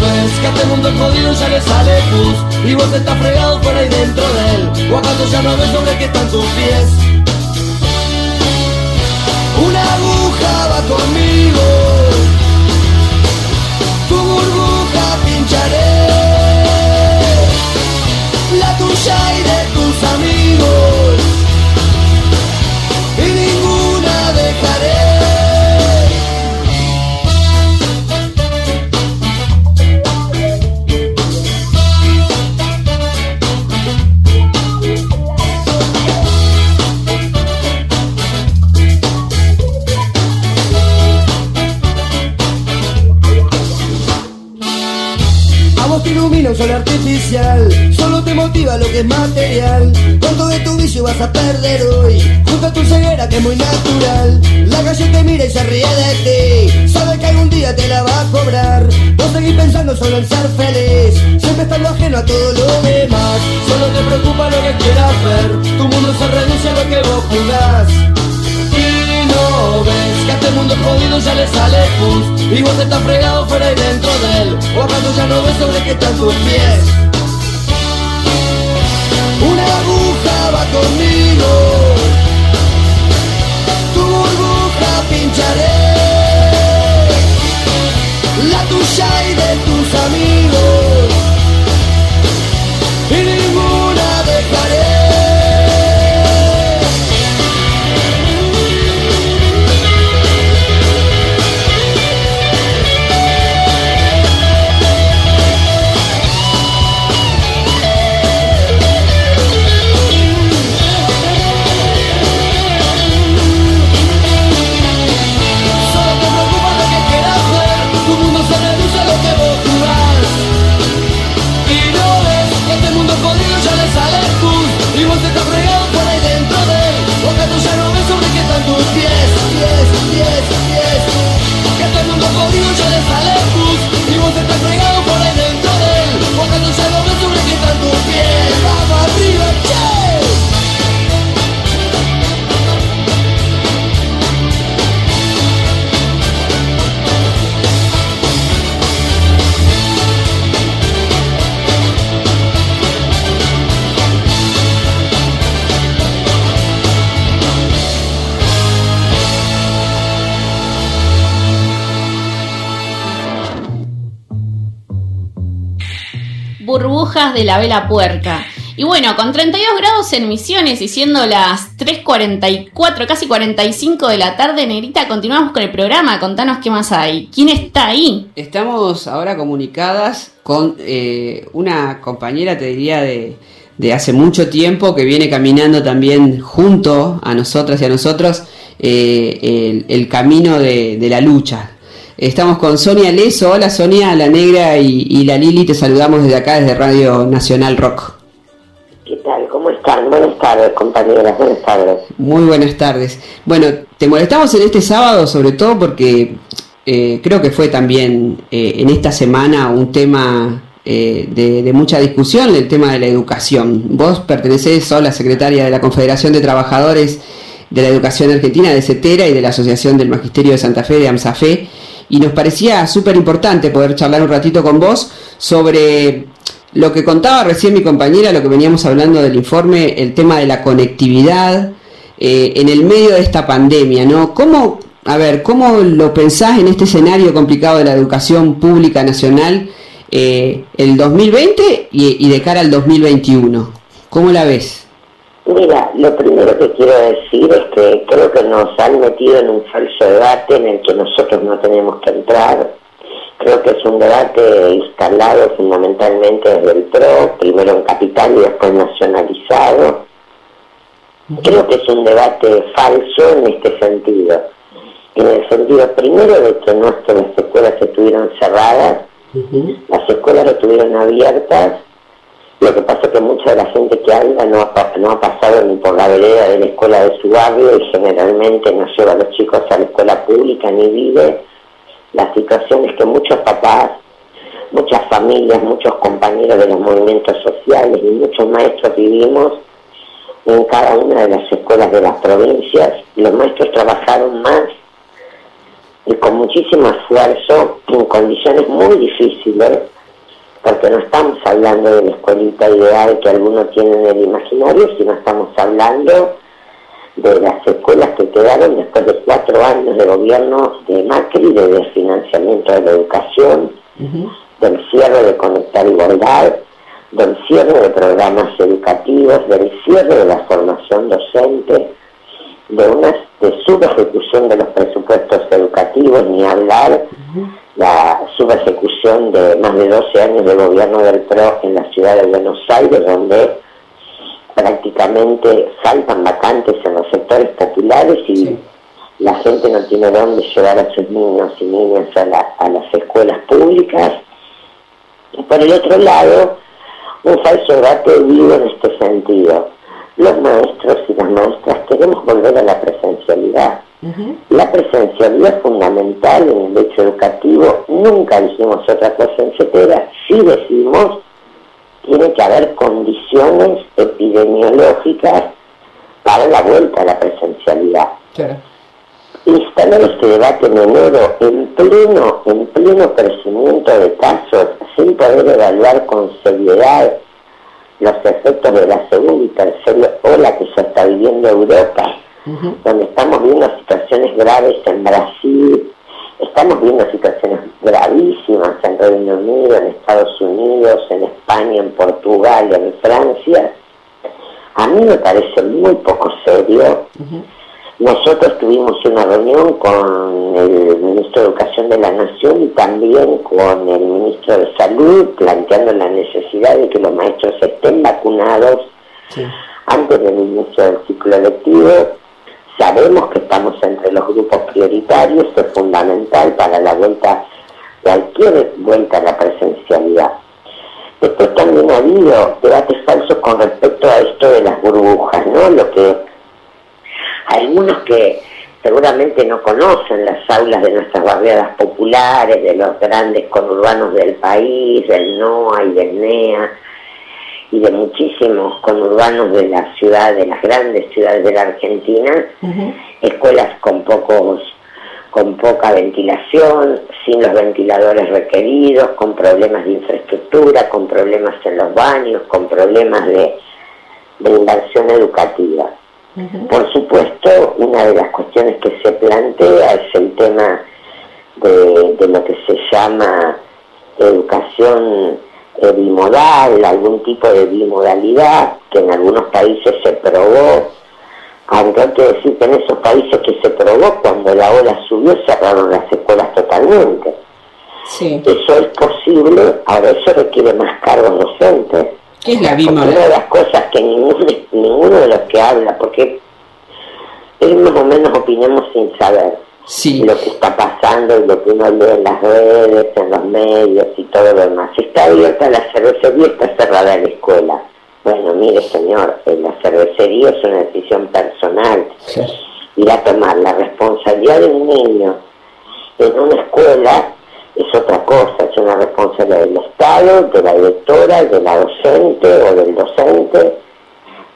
ves que a este mundo es jodido ya le sale pus. Y vos estás fregado por ahí dentro de él. ¿O acaso ya no ves sobre qué están tus pies? Una aguja va conmigo. Tu burbuja pincharé. La tuya y de tus amigos. Solo te motiva lo que es material. Cuánto de tu vicio vas a perder hoy, junto tu ceguera que es muy natural. La calle te mira y se ríe de ti, sabe que algún día te la va a cobrar. Vos seguís pensando solo en ser feliz, siempre estando ajeno a todo lo demás. Solo te preocupa lo que quieras ver, tu mundo se reduce a lo que vos jugás. Y no ves que a este mundo jodido ya le sale pus Y vos estás fregado fuera y dentro de él O acaso ya no ves sobre qué están tus pies conmigo. Tu burbuja pincharé. La tuya y de tus amigos De la vela puerca. Y bueno, con 32 grados en Misiones y siendo las 3.44, casi 45 de la tarde, Negrita, continuamos con el programa. Contanos qué más hay. ¿Quién está ahí? Estamos ahora comunicadas con eh, una compañera, te diría, de, de hace mucho tiempo que viene caminando también junto a nosotras y a nosotros eh, el, camino de la lucha. Estamos con Sonia Leso. Hola Sonia, la negra y, y la Lili, te saludamos desde acá, desde Radio Nacional Rock. ¿Qué tal? ¿Cómo están? Buenas tardes, compañeras. Buenas tardes. Muy buenas tardes. Bueno, te molestamos en este sábado sobre todo porque eh, creo que fue también eh, en esta semana un tema eh, de, de mucha discusión, el tema de la educación. Vos pertenecés, sos la secretaria de la Confederación de Trabajadores de la Educación Argentina, de CETERA y de la Asociación del Magisterio de Santa Fe, de AMSAFE, y nos parecía súper importante poder charlar un ratito con vos sobre lo que contaba recién mi compañera, lo que veníamos hablando del informe, el tema de la conectividad eh, en el medio de esta pandemia, ¿no? ¿Cómo, a ver, cómo lo pensás en este escenario complicado de la educación pública nacional eh, el 2020 y, y de cara al 2021? ¿Cómo la ves? Mira, lo primero que quiero decir es que creo que nos han metido en un falso debate en el que nosotros no tenemos que entrar. Creo que es un debate instalado fundamentalmente desde el PRO, primero en capital y después nacionalizado. Creo que es un debate falso en este sentido. En el sentido primero de que nuestras escuelas estuvieron cerradas, las escuelas estuvieron abiertas lo que pasa es que mucha de la gente que habla no ha, no ha pasado ni por la vereda de la escuela de su barrio y generalmente no lleva a los chicos a la escuela pública ni vive las situaciones que muchos papás, muchas familias, muchos compañeros de los movimientos sociales y muchos maestros vivimos en cada una de las escuelas de las provincias. Los maestros trabajaron más y con muchísimo esfuerzo en condiciones muy difíciles porque no estamos hablando de la escuelita ideal que algunos tienen en el imaginario, sino estamos hablando de las escuelas que quedaron después de cuatro años de gobierno de Macri, de desfinanciamiento de la educación, del cierre de Conectar Igualdad, del cierre de programas educativos, del cierre de la formación docente, de una de subejecución de los presupuestos educativos, ni hablar la subejecución de más de 12 años de gobierno del PRO en la ciudad de Buenos Aires, donde prácticamente faltan vacantes en los sectores populares y la gente no tiene dónde llevar a sus niños y niñas a, la- a las escuelas públicas. Y por el otro lado, un falso debate vivo en este sentido. Los maestros y las maestras queremos volver a la presencialidad. La presencialidad es fundamental en el hecho educativo. Nunca dijimos otra cosa, etcétera. Sí decimos tiene que haber condiciones epidemiológicas para la vuelta a la presencialidad. Instalar este debate en enero en pleno, en pleno crecimiento de casos, sin poder evaluar con seriedad los efectos de la segunda y tercera ola que se está viviendo Europa, donde estamos viendo situaciones graves en Brasil, estamos viendo situaciones gravísimas en Reino Unido, en Estados Unidos, en España, en Portugal, en Francia, a mí me parece muy poco serio. Nosotros tuvimos una reunión con el ministro de Educación de la Nación y también con el ministro de Salud planteando la necesidad de que los maestros estén vacunados antes del inicio del ciclo lectivo. Sabemos que estamos entre los grupos prioritarios, es fundamental para la vuelta, cualquier vuelta a la presencialidad. Después también ha habido debates falsos con respecto a esto de las burbujas, ¿no? Lo que algunos que seguramente no conocen las aulas de nuestras barriadas populares, de los grandes conurbanos del país, del NOA y del NEA, y de muchísimos conurbanos de la ciudad, de las grandes ciudades de la Argentina, escuelas con pocos con poca ventilación, sin los ventiladores requeridos, con problemas de infraestructura, con problemas en los baños, con problemas de, de inversión educativa. Por supuesto, una de las cuestiones que se plantea es el tema de, de lo que se llama educación eh, bimodal, algún tipo de bimodalidad que en algunos países se probó, hay que decir que en esos países que se probó, cuando la ola subió, cerraron las escuelas totalmente. Eso es posible, ahora eso requiere más cargos docentes. ¿Qué es la bimodalidad? Una de las cosas que ninguno, ninguno de los que habla, porque es más o menos opinamos sin saber lo que está pasando y lo que uno lee en las redes, en los medios y todo lo demás. Está abierta la cervecería, está cerrada la escuela. Bueno, mire señor, la cervecería es una decisión personal. Ir a tomar la responsabilidad de un niño en una escuela es otra cosa, es una responsabilidad del Estado, de la directora, de la docente o del docente,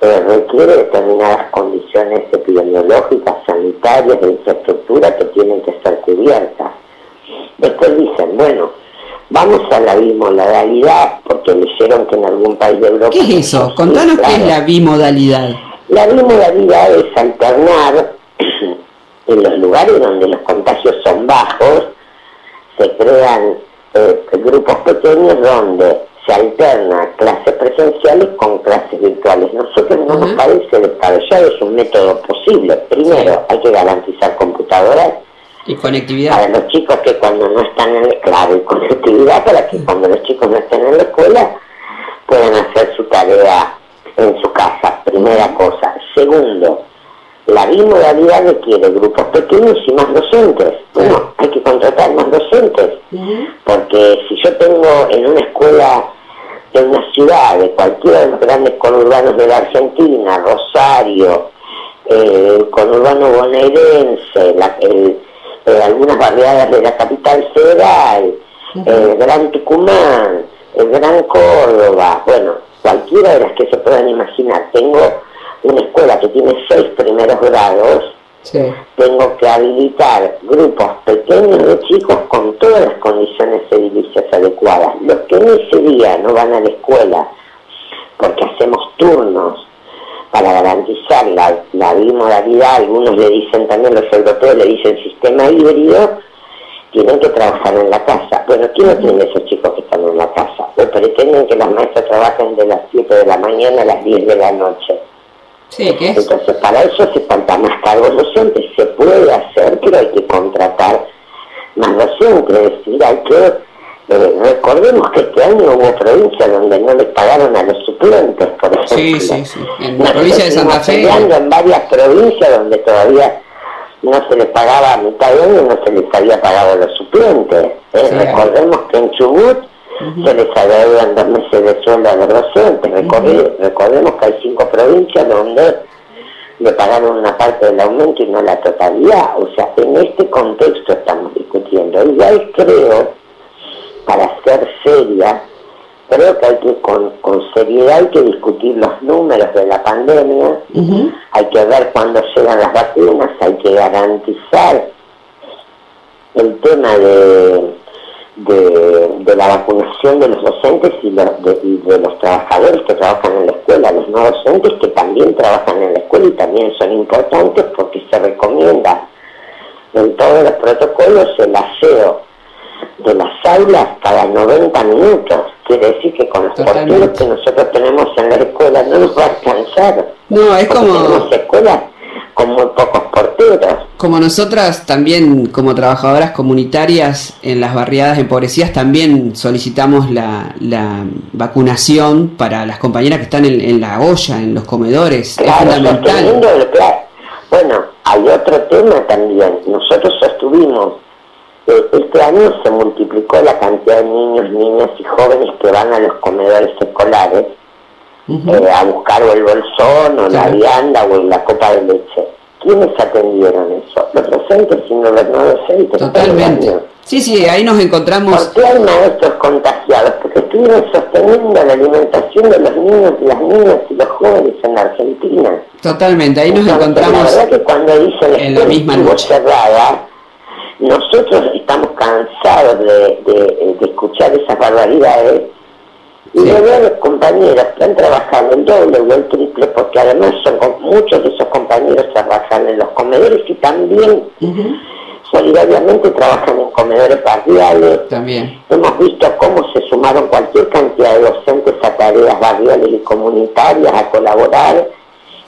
eh, requiere determinadas condiciones epidemiológicas, sanitarias, de infraestructura que tienen que ser cubiertas. Después dicen, bueno, vamos a la bimodalidad, porque leyeron que en algún país de Europa... ¿Qué es eso? Contanos qué es la bimodalidad. La bimodalidad es alternar en los lugares donde los contagios son bajos, se crean eh, grupos pequeños donde se alterna clases presenciales con clases virtuales. Nosotros no nos parece descabellado, es un método posible. Primero, hay que garantizar computadoras Y conectividad. para los chicos que cuando no están en la claro, y conectividad para que cuando los chicos no estén en la escuela puedan hacer su tarea en su casa, primera cosa. Segundo, la bimodalidad requiere grupos pequeños y más docentes. Bueno, hay que contratar más docentes, porque si yo tengo en una escuela de una ciudad, de cualquiera de los grandes conurbanos de la Argentina, Rosario, eh, el conurbano bonaerense, la- el- eh, algunas barriadas de la capital federal, el Gran Tucumán, el Gran Córdoba, bueno, cualquiera de las que se puedan imaginar. Tengo una escuela que tiene seis primeros grados, tengo que habilitar grupos pequeños de chicos con todas las condiciones edilicias adecuadas. Los que en ese día no van a la escuela porque hacemos turnos para garantizar la, la bimodalidad, algunos le dicen también, los europeos le dicen sistema híbrido, tienen que trabajar en la casa. Bueno, ¿quién no tiene esos chicos que están en la casa? O pretenden que las maestras trabajen de las 7 de la mañana a las 10 de la noche. Entonces, para eso hace falta más cargos docentes. Se puede hacer, pero hay que contratar más docentes. Es decir, hay que. eh, recordemos que este año hubo provincias donde no les pagaron a los suplentes, por ejemplo. Sí, sí, sí. En la provincia de Santa Fe. en varias provincias donde todavía no se les pagaba a mitad de año, no se les había pagado a los suplentes. ¿eh? Sí. Recordemos que en Chubut se les adeudan dos meses de sueldo a los docentes. Recordemos que hay cinco provincias donde le pagaron una parte del aumento y no la totalidad. O sea, en este contexto estamos discutiendo. Igual creo, para ser seria, creo que hay que con, con seriedad hay que discutir los números de la pandemia, hay que ver cuándo llegan las vacunas, hay que garantizar el tema de, de, de la vacunación de los docentes y, de, y de los trabajadores que trabajan en la escuela, los no docentes que también trabajan en la escuela y también son importantes porque se recomienda en todos los protocolos el aseo de las aulas cada 90 minutos. Quiere decir que con los porteros que nosotros tenemos en la escuela no nos va a alcanzar. No, es como- Tenemos escuelas con muy pocos porteros. Como nosotras también, como trabajadoras comunitarias en las barriadas empobrecidas, también solicitamos la, la vacunación para las compañeras que están en, en la olla, en los comedores. es fundamental. sosteniendo el plan. Bueno, hay otro tema también. Nosotros sostuvimos, eh, este año se multiplicó la cantidad de niños, niñas y jóvenes que van a los comedores escolares eh, a buscar o el bolsón o la vianda o la copa de leche. ¿Quiénes atendieron eso? Los docentes y no los no docentes. Totalmente. Sí, sí, ahí nos encontramos. ¿Por qué hay maestros contagiados? Porque estuvieron sosteniendo la alimentación de los niños, las niñas y los jóvenes en la Argentina. Totalmente, ahí nos Entonces, encontramos La verdad que cuando dicen en la misma cerrada, nosotros estamos cansados de, de- de escuchar esas barbaridades y de ver compañeros que han trabajado el doble o el triple, porque además son muchos de esos compañeros trabajan en los comedores y también solidariamente trabajan en comedores barriales. También. Hemos visto cómo se sumaron cualquier cantidad de docentes a tareas barriales y comunitarias a colaborar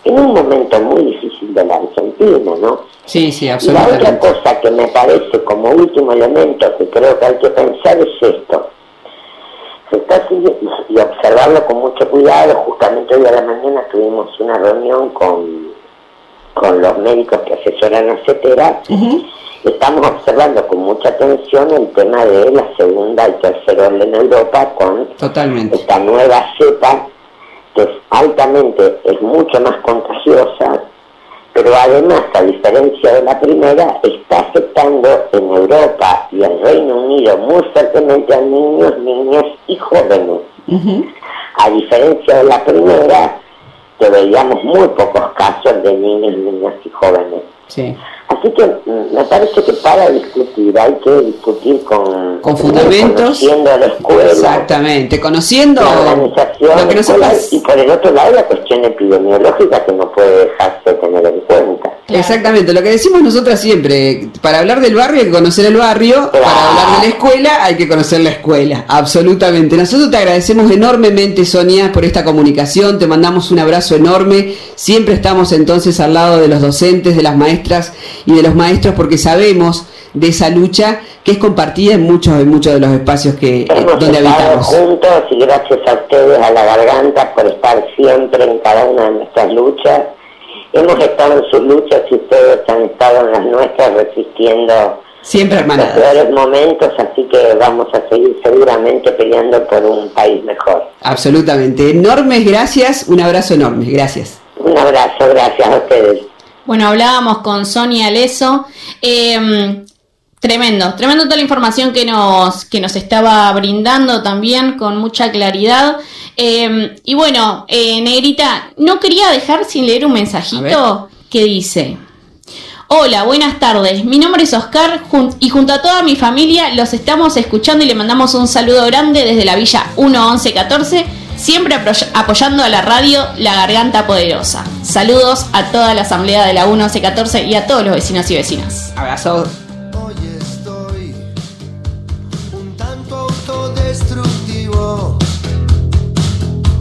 en un momento muy difícil de la Argentina, ¿no? Sí, sí, Y la otra absolutamente. cosa que me parece como último elemento que creo que hay que pensar es esto. Se está sigui- y, y observarlo con mucho cuidado. Justamente hoy a la mañana tuvimos una reunión con, con los médicos que asesoran a CETERA. Estamos observando con mucha atención el tema de la segunda y tercera ola en Europa con Totalmente. esta nueva cepa que es altamente, es mucho más contagiosa, pero además, a diferencia de la primera, está afectando en Europa y en Reino Unido muy fuertemente a niños, niñas y jóvenes. A diferencia de la primera, que veíamos muy pocos casos de niños, niñas y jóvenes. Sí. Así que mm, me parece que para discutir hay que discutir con, Con fundamentos. conociendo la escuela, Exactamente, conociendo la organización lo que escolar, nosotros... y por el otro lado la cuestión epidemiológica que no puede dejarse de tener en cuenta. Exactamente, lo que decimos nosotras siempre, para hablar del barrio hay que conocer el barrio, para hablar de la escuela hay que conocer la escuela, absolutamente. Nosotros te agradecemos enormemente Sonia por esta comunicación, te mandamos un abrazo enorme, siempre estamos entonces al lado de los docentes, de las maestras y de los maestros porque sabemos de esa lucha que es compartida en muchos, en muchos de los espacios que, eh, Hemos donde habitamos. juntos y gracias a ustedes, a la garganta, por estar siempre en cada una de nuestras luchas. Hemos estado en sus luchas y ustedes han estado en las nuestras resistiendo Siempre los hermanadas. peores momentos, así que vamos a seguir seguramente peleando por un país mejor. Absolutamente, enormes gracias, un abrazo enorme, gracias. Un abrazo, gracias a ustedes. Bueno, hablábamos con Sonia Leso. Eh, tremendo, tremendo toda la información que nos, que nos estaba brindando también con mucha claridad. Eh, y bueno, eh, Negrita, no quería dejar sin leer un mensajito que dice. Hola, buenas tardes. Mi nombre es Oscar jun- y junto a toda mi familia los estamos escuchando y le mandamos un saludo grande desde la Villa 1114, siempre apoyando a la radio La Garganta Poderosa. Saludos a toda la asamblea de la 1114 y a todos los vecinos y vecinas. Abrazo. autodestructivo,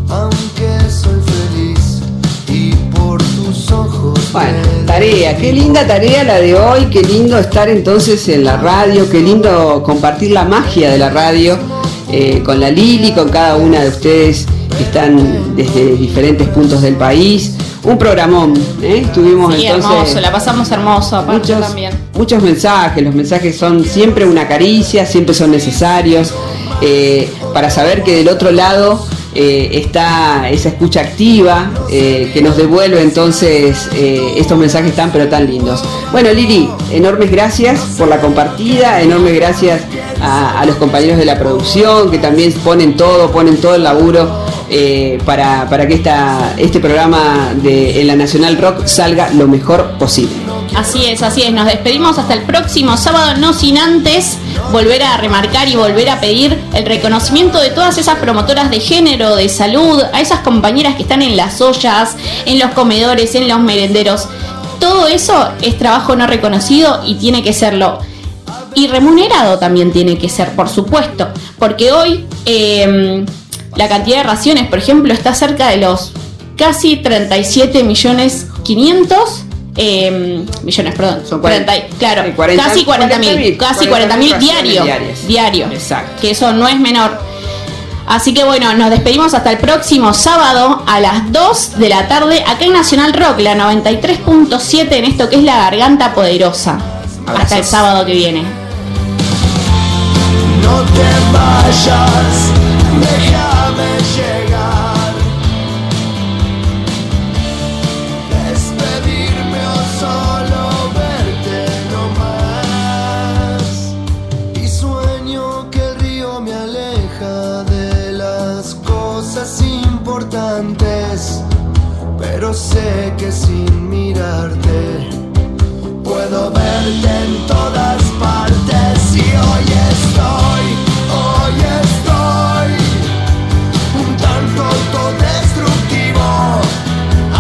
aunque soy feliz y por tus ojos. Bueno, tarea, qué linda tarea la de hoy, qué lindo estar entonces en la radio, qué lindo compartir la magia de la radio eh, con la Lili, con cada una de ustedes que están desde diferentes puntos del país. Un programón, ¿eh? Tuvimos Sí, entonces hermoso, la pasamos hermoso, aparte Muchos- también. muchos mensajes, los mensajes son siempre una caricia, siempre son necesarios. eh, para saber que del otro lado eh, está esa escucha activa eh, que nos devuelve entonces eh, estos mensajes tan pero tan lindos. Bueno Lili, enormes gracias por la compartida, enormes gracias a, los compañeros de la producción que también ponen todo, ponen todo el laburo para, para que esta, este programa de en la Nacional Rock salga lo mejor posible. Así es, así es. Nos despedimos hasta el próximo sábado, no sin antes volver a remarcar y volver a pedir el reconocimiento de todas esas promotoras de género, de salud, a esas compañeras que están en las ollas, en los comedores, en los merenderos. Todo eso es trabajo no reconocido y tiene que serlo. Y remunerado también tiene que ser, por supuesto. Porque hoy eh, la cantidad de raciones, por ejemplo, está cerca de los casi 37 millones 500 eh, millones, perdón. Son 40, claro, 40, casi 40 mil, 40.000, casi 40 mil 40.000 diario, diarias. diario. Exacto. Que eso no es menor. Así que bueno, nos despedimos hasta el próximo sábado a las 2 de la tarde acá en Nacional Rock, la 93.7 en esto que es la garganta poderosa. Hasta el sábado que viene. No te vayas, déjame llegar. Sé que sin mirarte puedo verte en todas partes. Y hoy estoy, hoy estoy un tanto autodestructivo.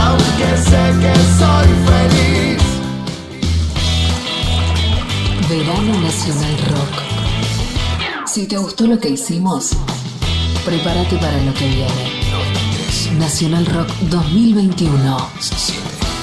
Aunque sé que soy feliz. Verano Nacional Rock. Si te gustó lo que hicimos, prepárate para lo que viene. Nacional Rock 2021.